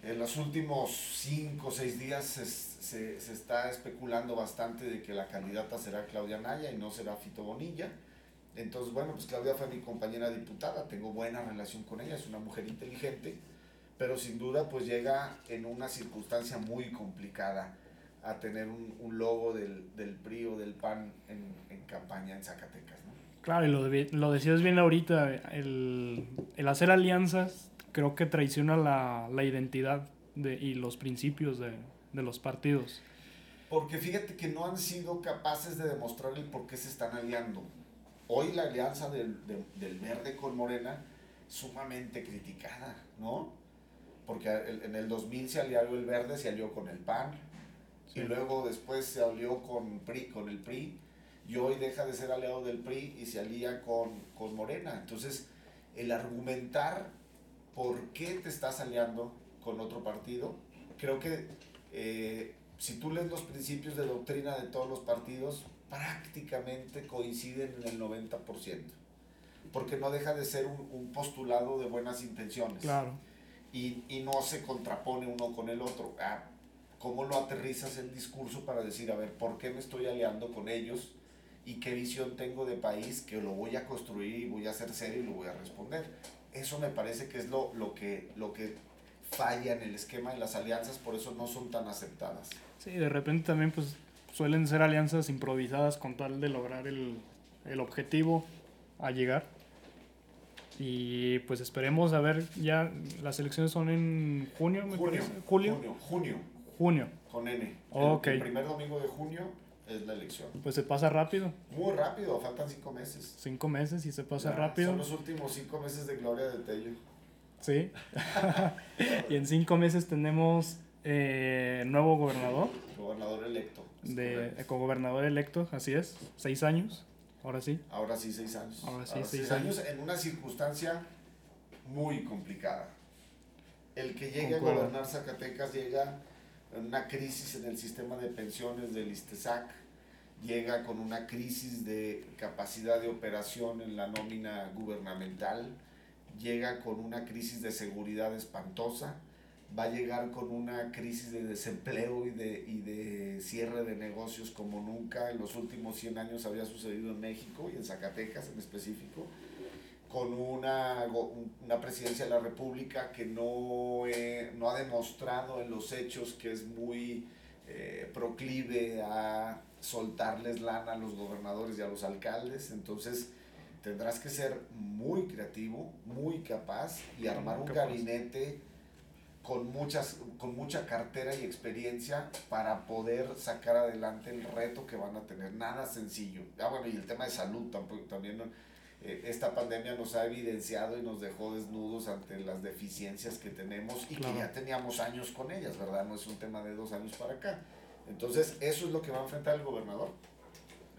En los últimos cinco o seis días se, se, se está especulando bastante de que la candidata será Claudia Naya y no será Fito Bonilla. Entonces, bueno, pues Claudia fue mi compañera diputada, tengo buena relación con ella, es una mujer inteligente, pero sin duda pues llega en una circunstancia muy complicada a tener un, un logo del, del PRI o del PAN en, en campaña en Zacatecas, ¿no? Claro, y lo, lo decías bien ahorita, el, el hacer alianzas creo que traiciona la, la identidad de, y los principios de, de los partidos. Porque fíjate que no han sido capaces de demostrar el por qué se están aliando. Hoy la alianza del, del verde con Morena sumamente criticada, ¿no? Porque en el 2000 se alió el verde, se alió con el PAN, y luego después se alió con, PRI, con el PRI, y hoy deja de ser aliado del PRI y se alía con, con Morena. Entonces, el argumentar por qué te estás aliando con otro partido, creo que eh, si tú lees los principios de doctrina de todos los partidos, prácticamente coinciden en el 90%, porque no deja de ser un, postulado de buenas intenciones. Claro. Y, y, no se contrapone uno con el otro. Ah, ¿Cómo lo aterrizas el discurso para decir, a ver, ¿por qué me estoy aliando con ellos? ¿Y qué visión tengo de país que lo voy a construir y voy a hacer serio y lo voy a responder? Eso me parece que es lo, lo, que, lo que falla en el esquema de las alianzas, por eso no son tan aceptadas. Sí, de repente también pues suelen ser alianzas improvisadas con tal de lograr el, el objetivo a llegar. Y pues esperemos a ver, ya las elecciones son en junio, me junio, parece. Julio. Junio. Junio. Con N. Okay. El, primer domingo de junio es la elección. Pues se pasa rápido. Muy rápido, faltan cinco meses. Cinco meses y se pasa rápido. Son los últimos cinco meses de gloria de Tello. Sí. y en cinco meses tenemos eh, nuevo gobernador. Gobernador electo. De, gobernador electo, así es. Seis años. Ahora sí. Ahora sí, seis años. Ahora sí, seis, años. en una circunstancia muy complicada. El que llegue a gobernar Zacatecas llega en una crisis en el sistema de pensiones del ISTESAC, llega con una crisis de capacidad de operación en la nómina gubernamental, llega con una crisis de seguridad espantosa, va a llegar con una crisis de desempleo y de, y de cierre de negocios como nunca. En los últimos 100 años había sucedido en México y en Zacatecas en específico, con una, una presidencia de la República que no, no ha demostrado en los hechos que es muy eh, proclive a soltarles lana a los gobernadores y a los alcaldes, entonces tendrás que ser muy creativo, muy capaz y armar un gabinete con, muchas, con mucha cartera y experiencia para poder sacar adelante el reto que van a tener. Nada sencillo. Ah, bueno, y el tema de salud tampoco, también. Eh, esta pandemia nos ha evidenciado y nos dejó desnudos ante las deficiencias que tenemos y que ya teníamos años con ellas, ¿verdad? No es un tema de dos años para acá. Entonces, eso es lo que va a enfrentar el gobernador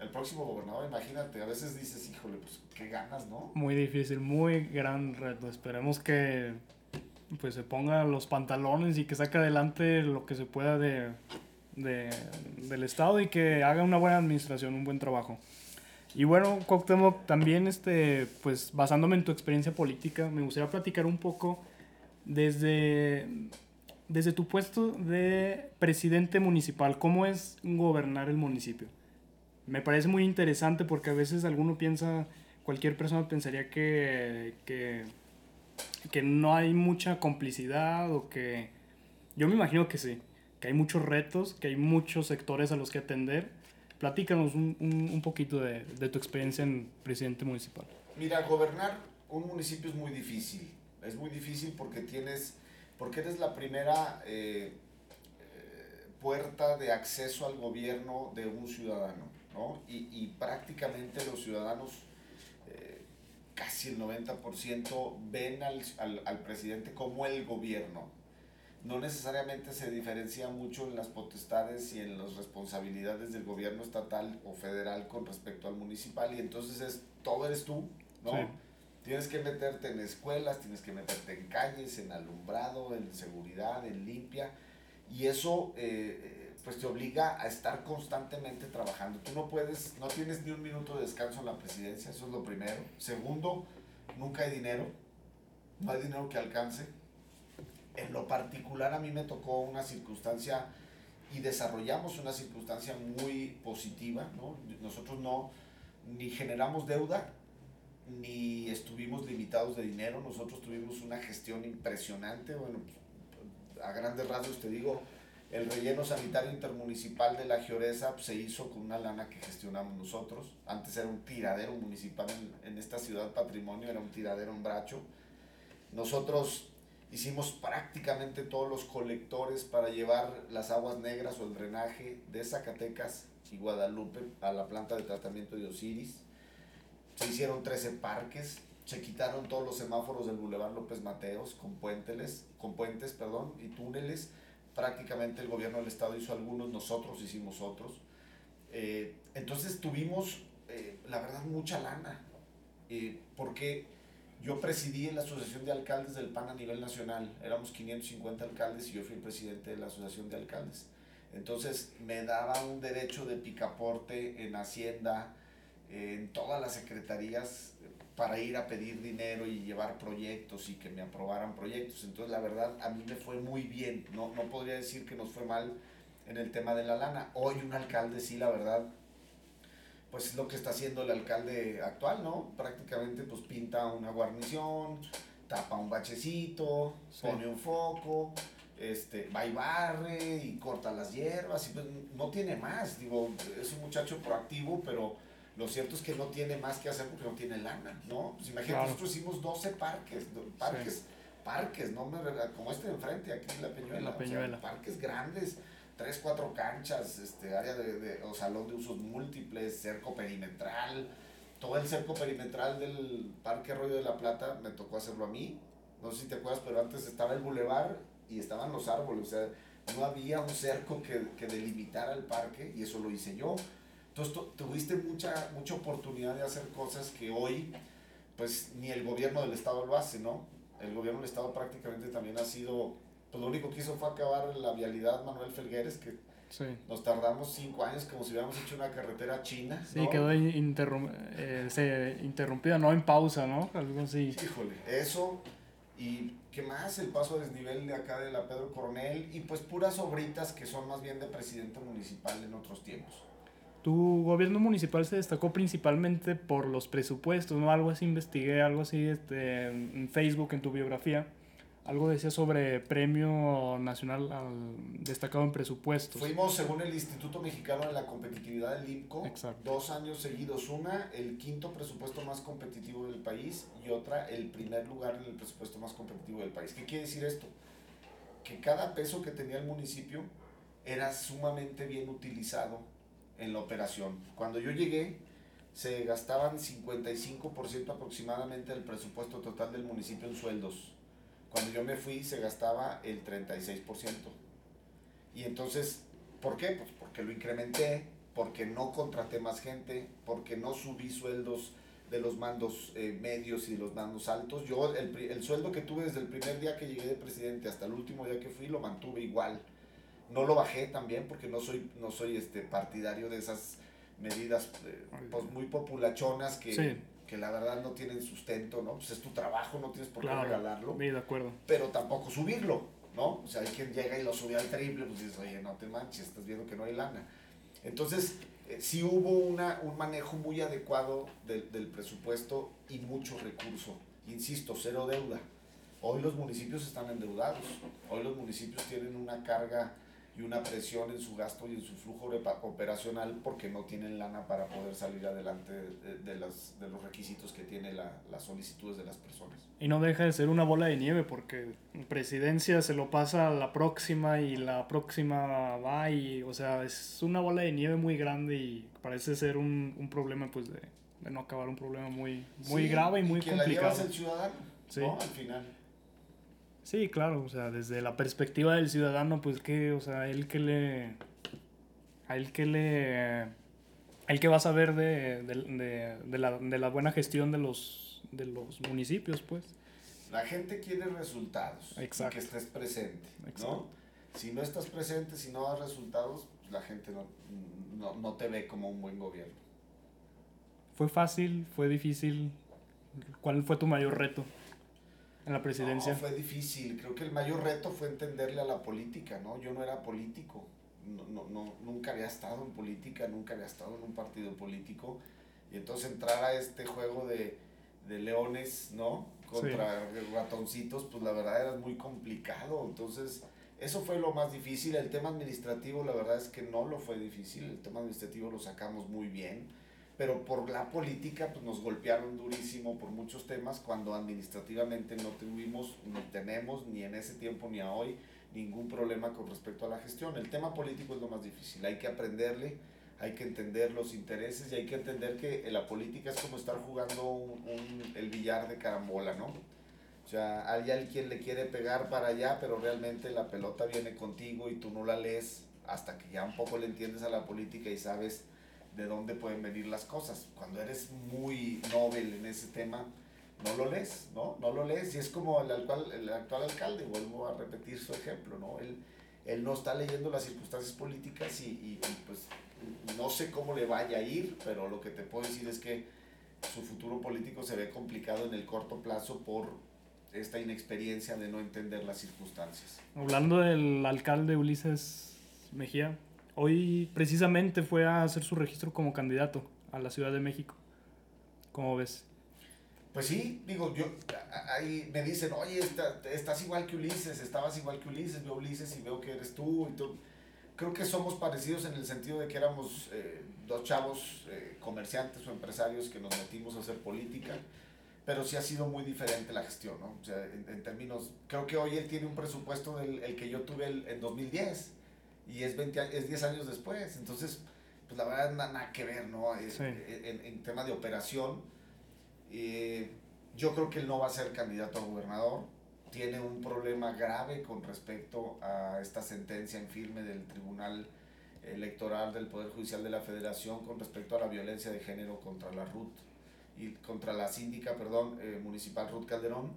el próximo gobernador, imagínate, a veces dices, híjole, pues qué ganas, ¿no? Muy difícil, muy gran reto. Esperemos que pues se ponga los pantalones y que saque adelante lo que se pueda de, de, del Estado y que haga una buena administración, un buen trabajo. Y bueno, Cuauhtémoc, también este, pues basándome en tu experiencia política, me gustaría platicar un poco desde, desde tu puesto de presidente municipal, ¿cómo es gobernar el municipio? me parece muy interesante porque a veces alguno piensa, cualquier persona pensaría que, que, que no hay mucha complicidad o que... Yo me imagino que sí, que hay muchos retos, que hay muchos sectores a los que atender. Platícanos un, un, un poquito de, de, tu experiencia en presidente municipal. Mira, gobernar un municipio es muy difícil. Es muy difícil porque tienes, porque eres la primera eh, eh, puerta de acceso al gobierno de un ciudadano. ¿no? Y, y prácticamente los ciudadanos, eh, casi el 90%, ven al, al, al, presidente como el gobierno. No necesariamente se diferencia mucho en las potestades y en las responsabilidades del gobierno estatal o federal con respecto al municipal, y entonces es, todo eres tú, ¿no? Tienes que meterte en escuelas, tienes que meterte en calles, en alumbrado, en seguridad, en limpia, y eso eh, pues te obliga a estar constantemente trabajando. Tú no puedes, no tienes ni un minuto de descanso en la presidencia, eso es lo primero. Segundo, nunca hay dinero, no hay dinero que alcance. En lo particular a mí me tocó una circunstancia y desarrollamos una circunstancia muy positiva, ¿no? Nosotros no ni generamos deuda, ni estuvimos limitados de dinero, nosotros tuvimos una gestión impresionante, bueno, a grandes rasgos te digo, El relleno sanitario intermunicipal de la Gioresa pues, se hizo con una lana que gestionamos nosotros. Antes era un tiradero municipal en, en esta ciudad patrimonio, era un tiradero en Bracho. Nosotros hicimos prácticamente todos los colectores para llevar las aguas negras o el drenaje de Zacatecas y Guadalupe a la planta de tratamiento de Osiris. Se hicieron 13 parques, se quitaron todos los semáforos del Boulevard López Mateos con puentes, con puentes perdón, y túneles. Prácticamente el gobierno del estado hizo algunos, nosotros hicimos otros. Eh, entonces tuvimos, eh, la verdad, mucha lana. Eh, porque yo presidí en la Asociación de Alcaldes del PAN a nivel nacional. Éramos 550 alcaldes y yo fui presidente de la Asociación de Alcaldes. Entonces me daba un derecho de picaporte en Hacienda, en todas las secretarías para ir a pedir dinero y llevar proyectos y que me aprobaran proyectos. Entonces la verdad a mí me fue muy bien. No, no podría decir que nos fue mal en el tema de la lana. Hoy un alcalde sí, la verdad, pues es lo que está haciendo el alcalde actual, ¿no? Prácticamente pues pinta una guarnición, tapa un bachecito, pone un foco, este, va y barre y corta las hierbas y pues no tiene más, digo, es un muchacho proactivo, pero lo cierto es que no tiene más que hacer porque no tiene lana, ¿no? Pues imagínate, nosotros hicimos 12 parques, parques, parques, ¿no? Como este de enfrente, aquí en La Peñuela, la Peñuela. parques grandes, tres, cuatro canchas, este, área de, de, o salón de usos múltiples, cerco perimetral, todo el cerco perimetral del Parque Arroyo de la Plata me tocó hacerlo a mí. No sé si te acuerdas, pero antes estaba el bulevar y estaban los árboles, o sea, no había un cerco que, que delimitara el parque y eso lo hice yo. Entonces tuviste mucha, mucha oportunidad de hacer cosas que hoy, pues ni el gobierno del estado lo hace, ¿no? El gobierno del estado prácticamente también ha sido pues lo único que hizo fue acabar la vialidad Manuel Felgueres, que nos tardamos cinco años como si hubiéramos hecho una carretera china. Sí, quedó interrum eh, se interrumpida, no en pausa, ¿no? Algo así. Híjole, eso y qué más, el paso a desnivel de acá de la Pedro Coronel y pues puras obritas que son más bien de presidente municipal en otros tiempos. Tu gobierno municipal se destacó principalmente por los presupuestos, ¿no? Algo así investigué, algo así este, en Facebook, en tu biografía algo decía sobre Premio Nacional destacado en presupuestos. Fuimos, según el Instituto Mexicano de la Competitividad del IMCO, dos años seguidos. Una, el quinto presupuesto más competitivo del país y otra, el primer lugar en el presupuesto más competitivo del país. ¿Qué quiere decir esto? Que cada peso que tenía el municipio era sumamente bien utilizado en la operación. Cuando yo llegué, se gastaban 55% aproximadamente del presupuesto total del municipio en sueldos cuando yo me fui se gastaba el 36%. Y entonces, ¿por qué? Pues porque lo incrementé, porque no contraté más gente, porque no subí sueldos de los mandos eh, medios y los mandos altos. Yo el, el, sueldo que tuve desde el primer día que llegué de presidente hasta el último día que fui lo mantuve igual. No lo bajé también porque no soy, no soy este partidario de esas medidas eh, pues, muy populachonas que, que la verdad no tienen sustento, ¿no? Pues es tu trabajo, no tienes por qué regalarlo. Sí, de acuerdo. Pero tampoco subirlo, ¿no? O sea, hay quien llega y lo sube al triple, pues dices, oye, no te manches, estás viendo que no hay lana. Entonces, eh, sí hubo una, un manejo muy adecuado del, del presupuesto y mucho recurso. Insisto, cero deuda. Hoy los municipios están endeudados. Hoy los municipios tienen una carga y una presión en su gasto y en su flujo operacional porque no tienen lana para poder salir adelante de, de, las, de los requisitos que tiene la, las solicitudes de las personas. Y no deja de ser una bola de nieve porque presidencia se lo pasa a la próxima y la próxima va y, o sea, es una bola de nieve muy grande y parece ser un, un problema pues de, de, no acabar un problema muy, muy grave y muy y complicado. La el ciudadano, sí. ¿no? Al final. Sí, claro, o sea, desde la perspectiva del ciudadano, pues que, o sea, él que le... A él que le... Él que va a saber de, de, de, la, de la buena gestión de los, de los municipios, pues. La gente quiere resultados. Exacto. que estés presente, ¿no? Si no estás presente, si no das resultados, la gente no, no, no te ve como un buen gobierno. ¿Fue fácil? ¿Fue difícil? ¿Cuál fue tu mayor reto? En la presidencia? No, fue difícil. Creo que el mayor reto fue entenderle a la política, ¿no? Yo no era político. No, no, no, nunca había estado en política, nunca había estado en un partido político. Y entonces entrar a este juego de, de leones, ¿no? Contra ratoncitos, pues la verdad era muy complicado. Entonces Eso fue lo más difícil. El tema administrativo, la verdad es que no lo fue difícil. El tema administrativo lo sacamos muy bien. Pero por la política, pues nos golpearon durísimo por muchos temas cuando administrativamente no tuvimos, ni tenemos, ni en ese tiempo ni a hoy, ningún problema con respecto a la gestión. El tema político es lo más difícil. Hay que aprenderle, hay que entender los intereses y hay que entender que la política es como estar jugando un, el billar de carambola, ¿no? O sea, hay alguien le quiere pegar para allá, pero realmente la pelota viene contigo y tú no la lees hasta que ya un poco le entiendes a la política y sabes de dónde pueden venir las cosas. Cuando eres muy novel en ese tema, no lo lees, ¿no? No lo lees y es como el actual, el actual alcalde, vuelvo a repetir su ejemplo, ¿no? Él, él no está leyendo las circunstancias políticas y, y, y, pues no sé cómo le vaya a ir, pero lo que te puedo decir es que su futuro político se ve complicado en el corto plazo por esta inexperiencia de no entender las circunstancias. Hablando del alcalde Ulises Mejía, hoy precisamente fue a hacer su registro como candidato a la Ciudad de México. ¿Cómo ves? Pues sí, digo, yo, ahí me dicen, oye, estás igual que Ulises, estabas igual que Ulises, veo Ulises y veo que eres tú. Y tú. Creo que somos parecidos en el sentido de que éramos eh, dos chavos eh, comerciantes o empresarios que nos metimos a hacer política pero sí ha sido muy diferente la gestión, ¿no? O sea, en, términos, creo que hoy él tiene un presupuesto del el que yo tuve el, en 2010 y es, 20, es 10 años después, entonces, pues la verdad nada, nada que ver, ¿no? Eh, en, en, tema de operación, eh, yo creo que él no va a ser candidato a gobernador, tiene un problema grave con respecto a esta sentencia en firme del Tribunal Electoral del Poder Judicial de la Federación con respecto a la violencia de género contra la RUT y contra la síndica, perdón, eh, municipal Ruth Calderón.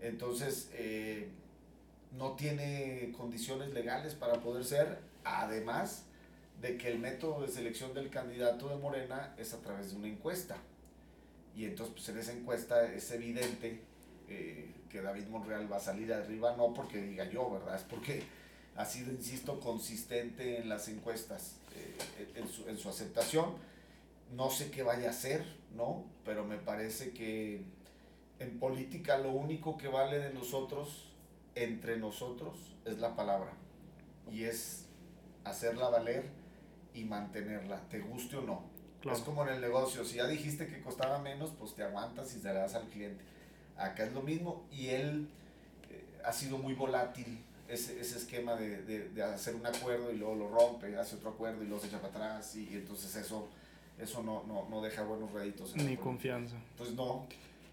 Entonces, no tiene condiciones legales para poder ser, además de que el método de selección del candidato de Morena es a través de una encuesta. Y entonces, pues en esa encuesta es evidente eh, que David Monreal va a salir arriba, no porque diga yo, ¿verdad? Es porque ha sido, insisto, consistente en las encuestas, en, su, en su aceptación no sé qué vaya a hacer, ¿no? Pero me parece que en política lo único que vale de nosotros, entre nosotros, es la palabra. Y es hacerla valer y mantenerla, te guste o no. Es como en el negocio, si ya dijiste que costaba menos, pues te aguantas y se das al cliente. Acá es lo mismo y él eh, ha sido muy volátil ese, ese esquema de, de, de, hacer un acuerdo y luego lo rompe, hace otro acuerdo y luego se echa para atrás y entonces eso eso no, no, no deja buenos réditos. Ni confianza. Pues no,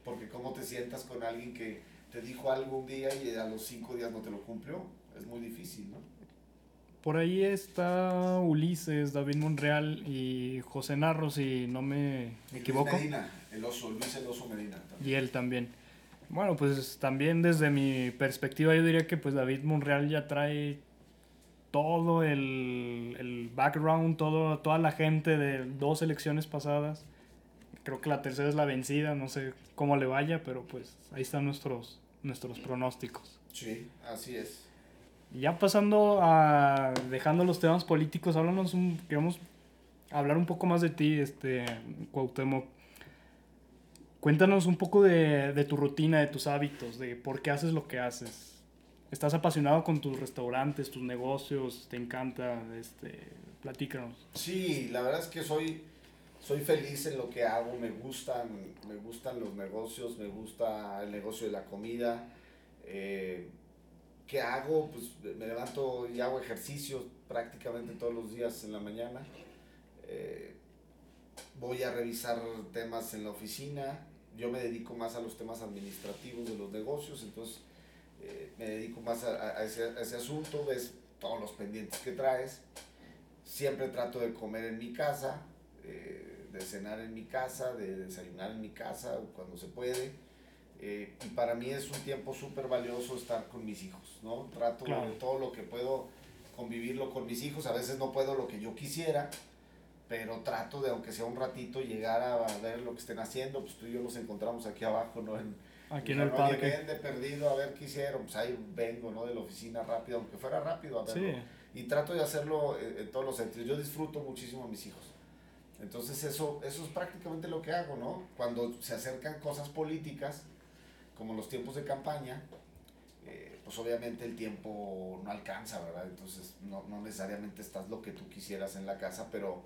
porque cómo te sientas con alguien que te dijo algo un día y a los cinco días no te lo cumplió, es muy difícil, ¿no? Por ahí está Ulises, David Monreal y José Narro, si no me equivoco. Medina, el oso, Luis el oso Medina. Y él también. Bueno, pues también desde mi perspectiva yo diría que pues David Monreal ya trae todo el, el background, todo, toda la gente de dos elecciones pasadas. Creo que la tercera es la vencida, no sé cómo le vaya, pero pues ahí están nuestros, nuestros pronósticos. Sí, así es. Ya pasando a, dejando los temas políticos, háblanos un, queremos hablar un poco más de ti, este, Cuauhtémoc. Cuéntanos un poco de, de tu rutina, de tus hábitos, de por qué haces lo que haces estás apasionado con tus restaurantes, tus negocios, te encanta, este, platícanos. Sí, la verdad es que soy, soy feliz en lo que hago, me gustan, me gustan los negocios, me gusta el negocio de la comida. Eh, ¿Qué hago? Pues me levanto y hago ejercicio prácticamente todos los días en la mañana. Eh, voy a revisar temas en la oficina. Yo me dedico más a los temas administrativos de los negocios, entonces eh, me dedico más a, ese, asunto, ves todos los pendientes que traes. Siempre trato de comer en mi casa, eh, de cenar en mi casa, de desayunar en mi casa cuando se puede. Eh, y para mí es un tiempo súper valioso estar con mis hijos, ¿no? Trato de todo lo que puedo convivirlo con mis hijos. A veces no puedo lo que yo quisiera, pero trato de, aunque sea un ratito, llegar a ver lo que estén haciendo. Pues tú y yo nos encontramos aquí abajo, ¿no? En, Aquí en el parque. perdido a ver qué hicieron. Pues ahí vengo, ¿no? De la oficina rápido, aunque fuera rápido a verlo. Y trato de hacerlo en, todos los sentidos. Yo disfruto muchísimo a mis hijos. Entonces eso, eso es prácticamente lo que hago, ¿no? Cuando se acercan cosas políticas, como los tiempos de campaña, eh, pues obviamente el tiempo no alcanza, ¿verdad? Entonces no, no necesariamente estás lo que tú quisieras en la casa, pero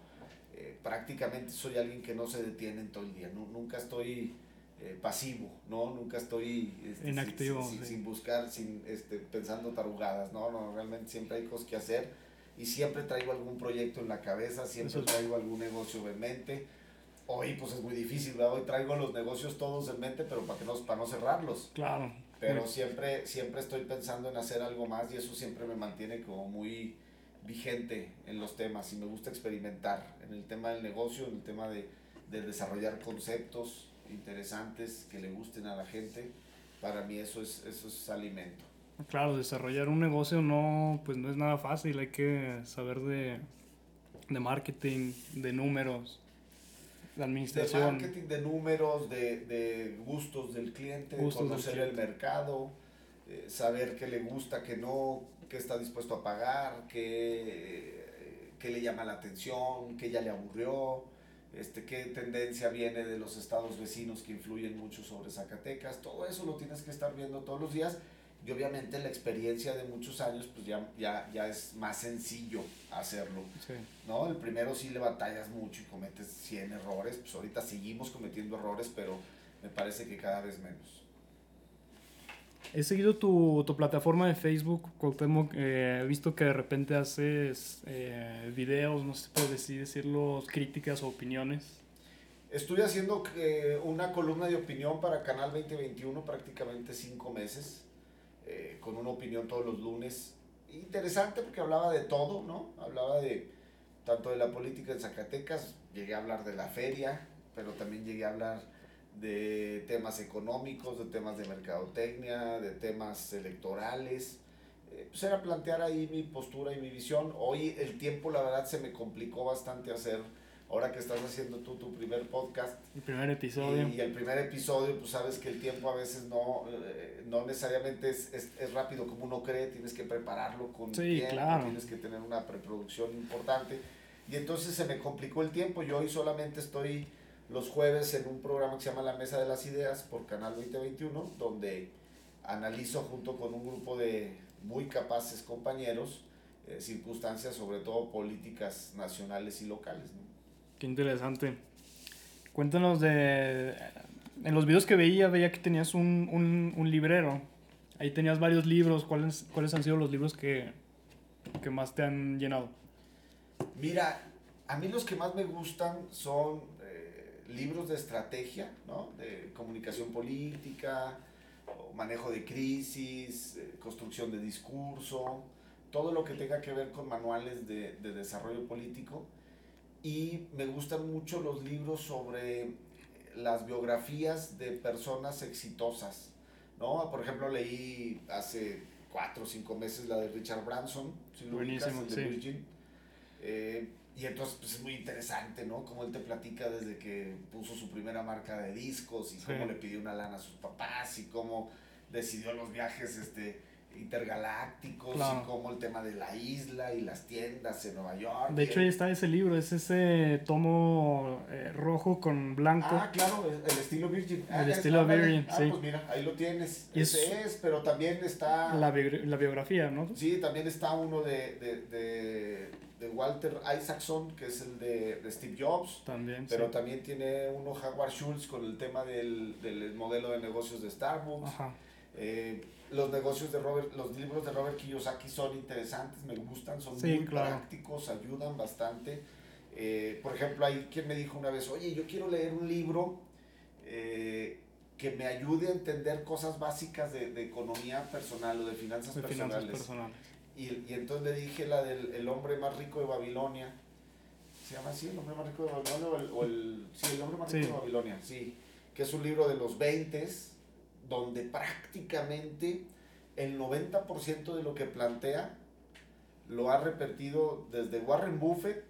eh, prácticamente soy alguien que no se detiene en todo el día, nunca estoy eh, pasivo, ¿no? Nunca estoy este, Inactivo, sin, sin, buscar, sin este, pensando tarugadas, ¿no? ¿no? Realmente siempre hay cosas que hacer y siempre traigo algún proyecto en la cabeza, siempre traigo algún negocio en mente. Hoy pues es muy difícil, ¿verdad? Hoy traigo los negocios todos en mente, pero para, que no, para no cerrarlos. Claro. Pero siempre, siempre estoy pensando en hacer algo más y eso siempre me mantiene como muy vigente en los temas y me gusta experimentar en el tema del negocio, en el tema de, de desarrollar conceptos interesantes que le gusten a la gente. Para mí eso es, eso es alimento. Claro, desarrollar un negocio no, pues no es nada fácil, hay que saber de, de marketing, de números, de administración. De marketing, de números, de, de gustos del cliente, conocer el mercado, eh, saber qué le gusta, qué no, qué está dispuesto a pagar, qué, qué le llama la atención, qué ya le aburrió, este, qué tendencia viene de los estados vecinos que influyen mucho sobre Zacatecas. Todo eso lo tienes que estar viendo todos los días y obviamente la experiencia de muchos años, pues ya, ya, ya es más sencillo hacerlo. ¿no? El primero sí le batallas mucho y cometes 100 errores, pues ahorita seguimos cometiendo errores, pero me parece que cada vez menos. He seguido tu, tu plataforma de Facebook, Cuauhtémoc, eh, he visto que de repente haces eh, videos, no sé si puedes decirlo, críticas o opiniones. Estoy haciendo eh, una columna de opinión para Canal 2021 prácticamente cinco meses. Eh, con una opinión todos los lunes. Interesante porque hablaba de todo, ¿no? Hablaba de tanto de la política en Zacatecas, llegué a hablar de la feria, pero también llegué a hablar de temas económicos, de temas de mercadotecnia, de temas electorales. Eh, pues era plantear ahí mi postura y mi visión. Hoy el tiempo, la verdad, se me complicó bastante hacer ahora que estás haciendo tú tu primer podcast. El primer episodio. Y, el primer episodio, pues sabes que el tiempo a veces no, eh, no necesariamente es, es, es, rápido como uno cree, tienes que prepararlo con sí, tiempo, claro. tienes que tener una preproducción importante. Y entonces se me complicó el tiempo. Yo hoy solamente estoy los jueves en un programa que se llama La Mesa de las Ideas por Canal 2021, donde analizo junto con un grupo de muy capaces compañeros eh, circunstancias, sobre todo políticas nacionales y locales. ¿no? Qué interesante. Cuéntanos de... En los videos que veía, veía que tenías un, un, un librero. Ahí tenías varios libros. ¿Cuáles, ¿Cuáles han sido los libros que, que más te han llenado? Mira, a mí los que más me gustan son eh, libros de estrategia, ¿no? De comunicación política, manejo de crisis, eh, construcción de discurso, todo lo que tenga que ver con manuales de, de desarrollo político y me gustan mucho los libros sobre las biografías de personas exitosas, ¿no? Por ejemplo, leí hace cuatro o cinco meses la de Richard Branson, si lo Buenísimo, ubicas, el de Virgin. Eh, y entonces pues, es muy interesante, ¿no? Cómo él te platica desde que puso su primera marca de discos y cómo le pidió una lana a sus papás y cómo decidió los viajes, este intergalácticos claro. y como el tema de la isla y las tiendas en Nueva York. De hecho, ahí está ese libro, es ese tomo eh, rojo con blanco. Ah, claro, el estilo Virgin. El ah, estilo Virgin, ah, sí. pues mira, ahí lo tienes. Ese es, es, pero también está... La, bi la, biografía, ¿no? Sí, también está uno de, de, de, de Walter Isaacson, que es el de, de Steve Jobs. También, Pero sí. también tiene uno Howard Schultz con el tema del, del modelo de negocios de Starbucks. Ajá. Eh, los negocios de Robert, los libros de Robert Kiyosaki son interesantes, me gustan, son sí, muy claro. prácticos, ayudan bastante. Eh, por ejemplo, hay quien me dijo una vez, oye, yo quiero leer un libro eh, que me ayude a entender cosas básicas de, de economía personal o de finanzas De personales. finanzas personales. Y, y entonces le dije la del el hombre más rico de Babilonia. ¿Se llama así? ¿El hombre más rico de Babilonia? O el, o el, sí, el hombre más rico Sí. de Babilonia, sí. Que es un libro de los 20 donde prácticamente el 90% de lo que plantea lo ha repetido desde Warren Buffett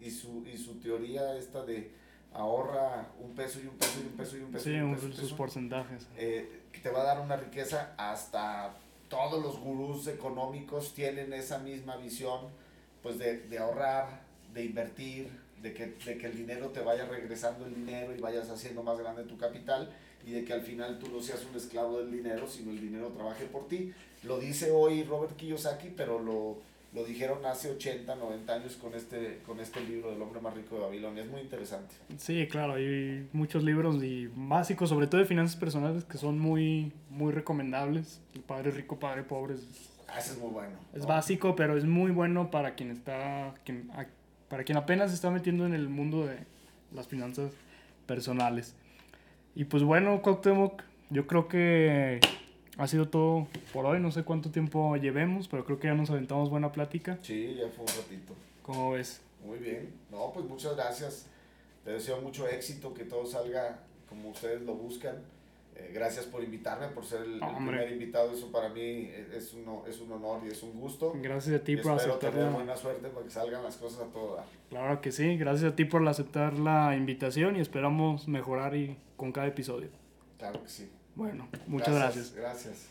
y su, y su teoría esta de ahorra un peso y un peso y un peso y un peso. Sí, y un un- peso, y un sus peso, porcentajes. eh, que te va a dar una riqueza hasta todos los gurús económicos tienen esa misma visión pues de, de ahorrar, de invertir, de que, de que el dinero te vaya regresando el dinero y vayas haciendo más grande tu capital y de que al final tú no seas un esclavo del dinero, sino el dinero trabaje por ti. Lo dice hoy Robert Kiyosaki, pero lo, lo dijeron hace 80, 90 años con este, con este libro del hombre más rico de Babilonia. Es muy interesante. Sí, claro, hay muchos libros y básicos, sobre todo de finanzas personales, que son muy, muy recomendables. El Padre Rico, Padre Pobre es, Ah, ese es muy bueno. es ¿no? básico, pero es muy bueno para quien está, quien, para quien apenas se está metiendo en el mundo de las finanzas personales. Y pues bueno, Cuauhtémoc, yo creo que ha sido todo por hoy. No sé cuánto tiempo llevemos, pero creo que ya nos aventamos buena plática. Sí, ya fue un ratito. ¿Cómo ves? Muy bien. No, pues muchas gracias. Te deseo mucho éxito, que todo salga como ustedes lo buscan. Eh, gracias por invitarme, por ser el, primer invitado. Eso para mí es, un, es un honor y es un gusto. Gracias a ti Y por espero aceptar tener la- buena suerte para que salgan las cosas a todo dar. Claro que sí, gracias a ti por aceptar la invitación y esperamos mejorar y con cada episodio. Claro que sí. Bueno, muchas gracias. Gracias.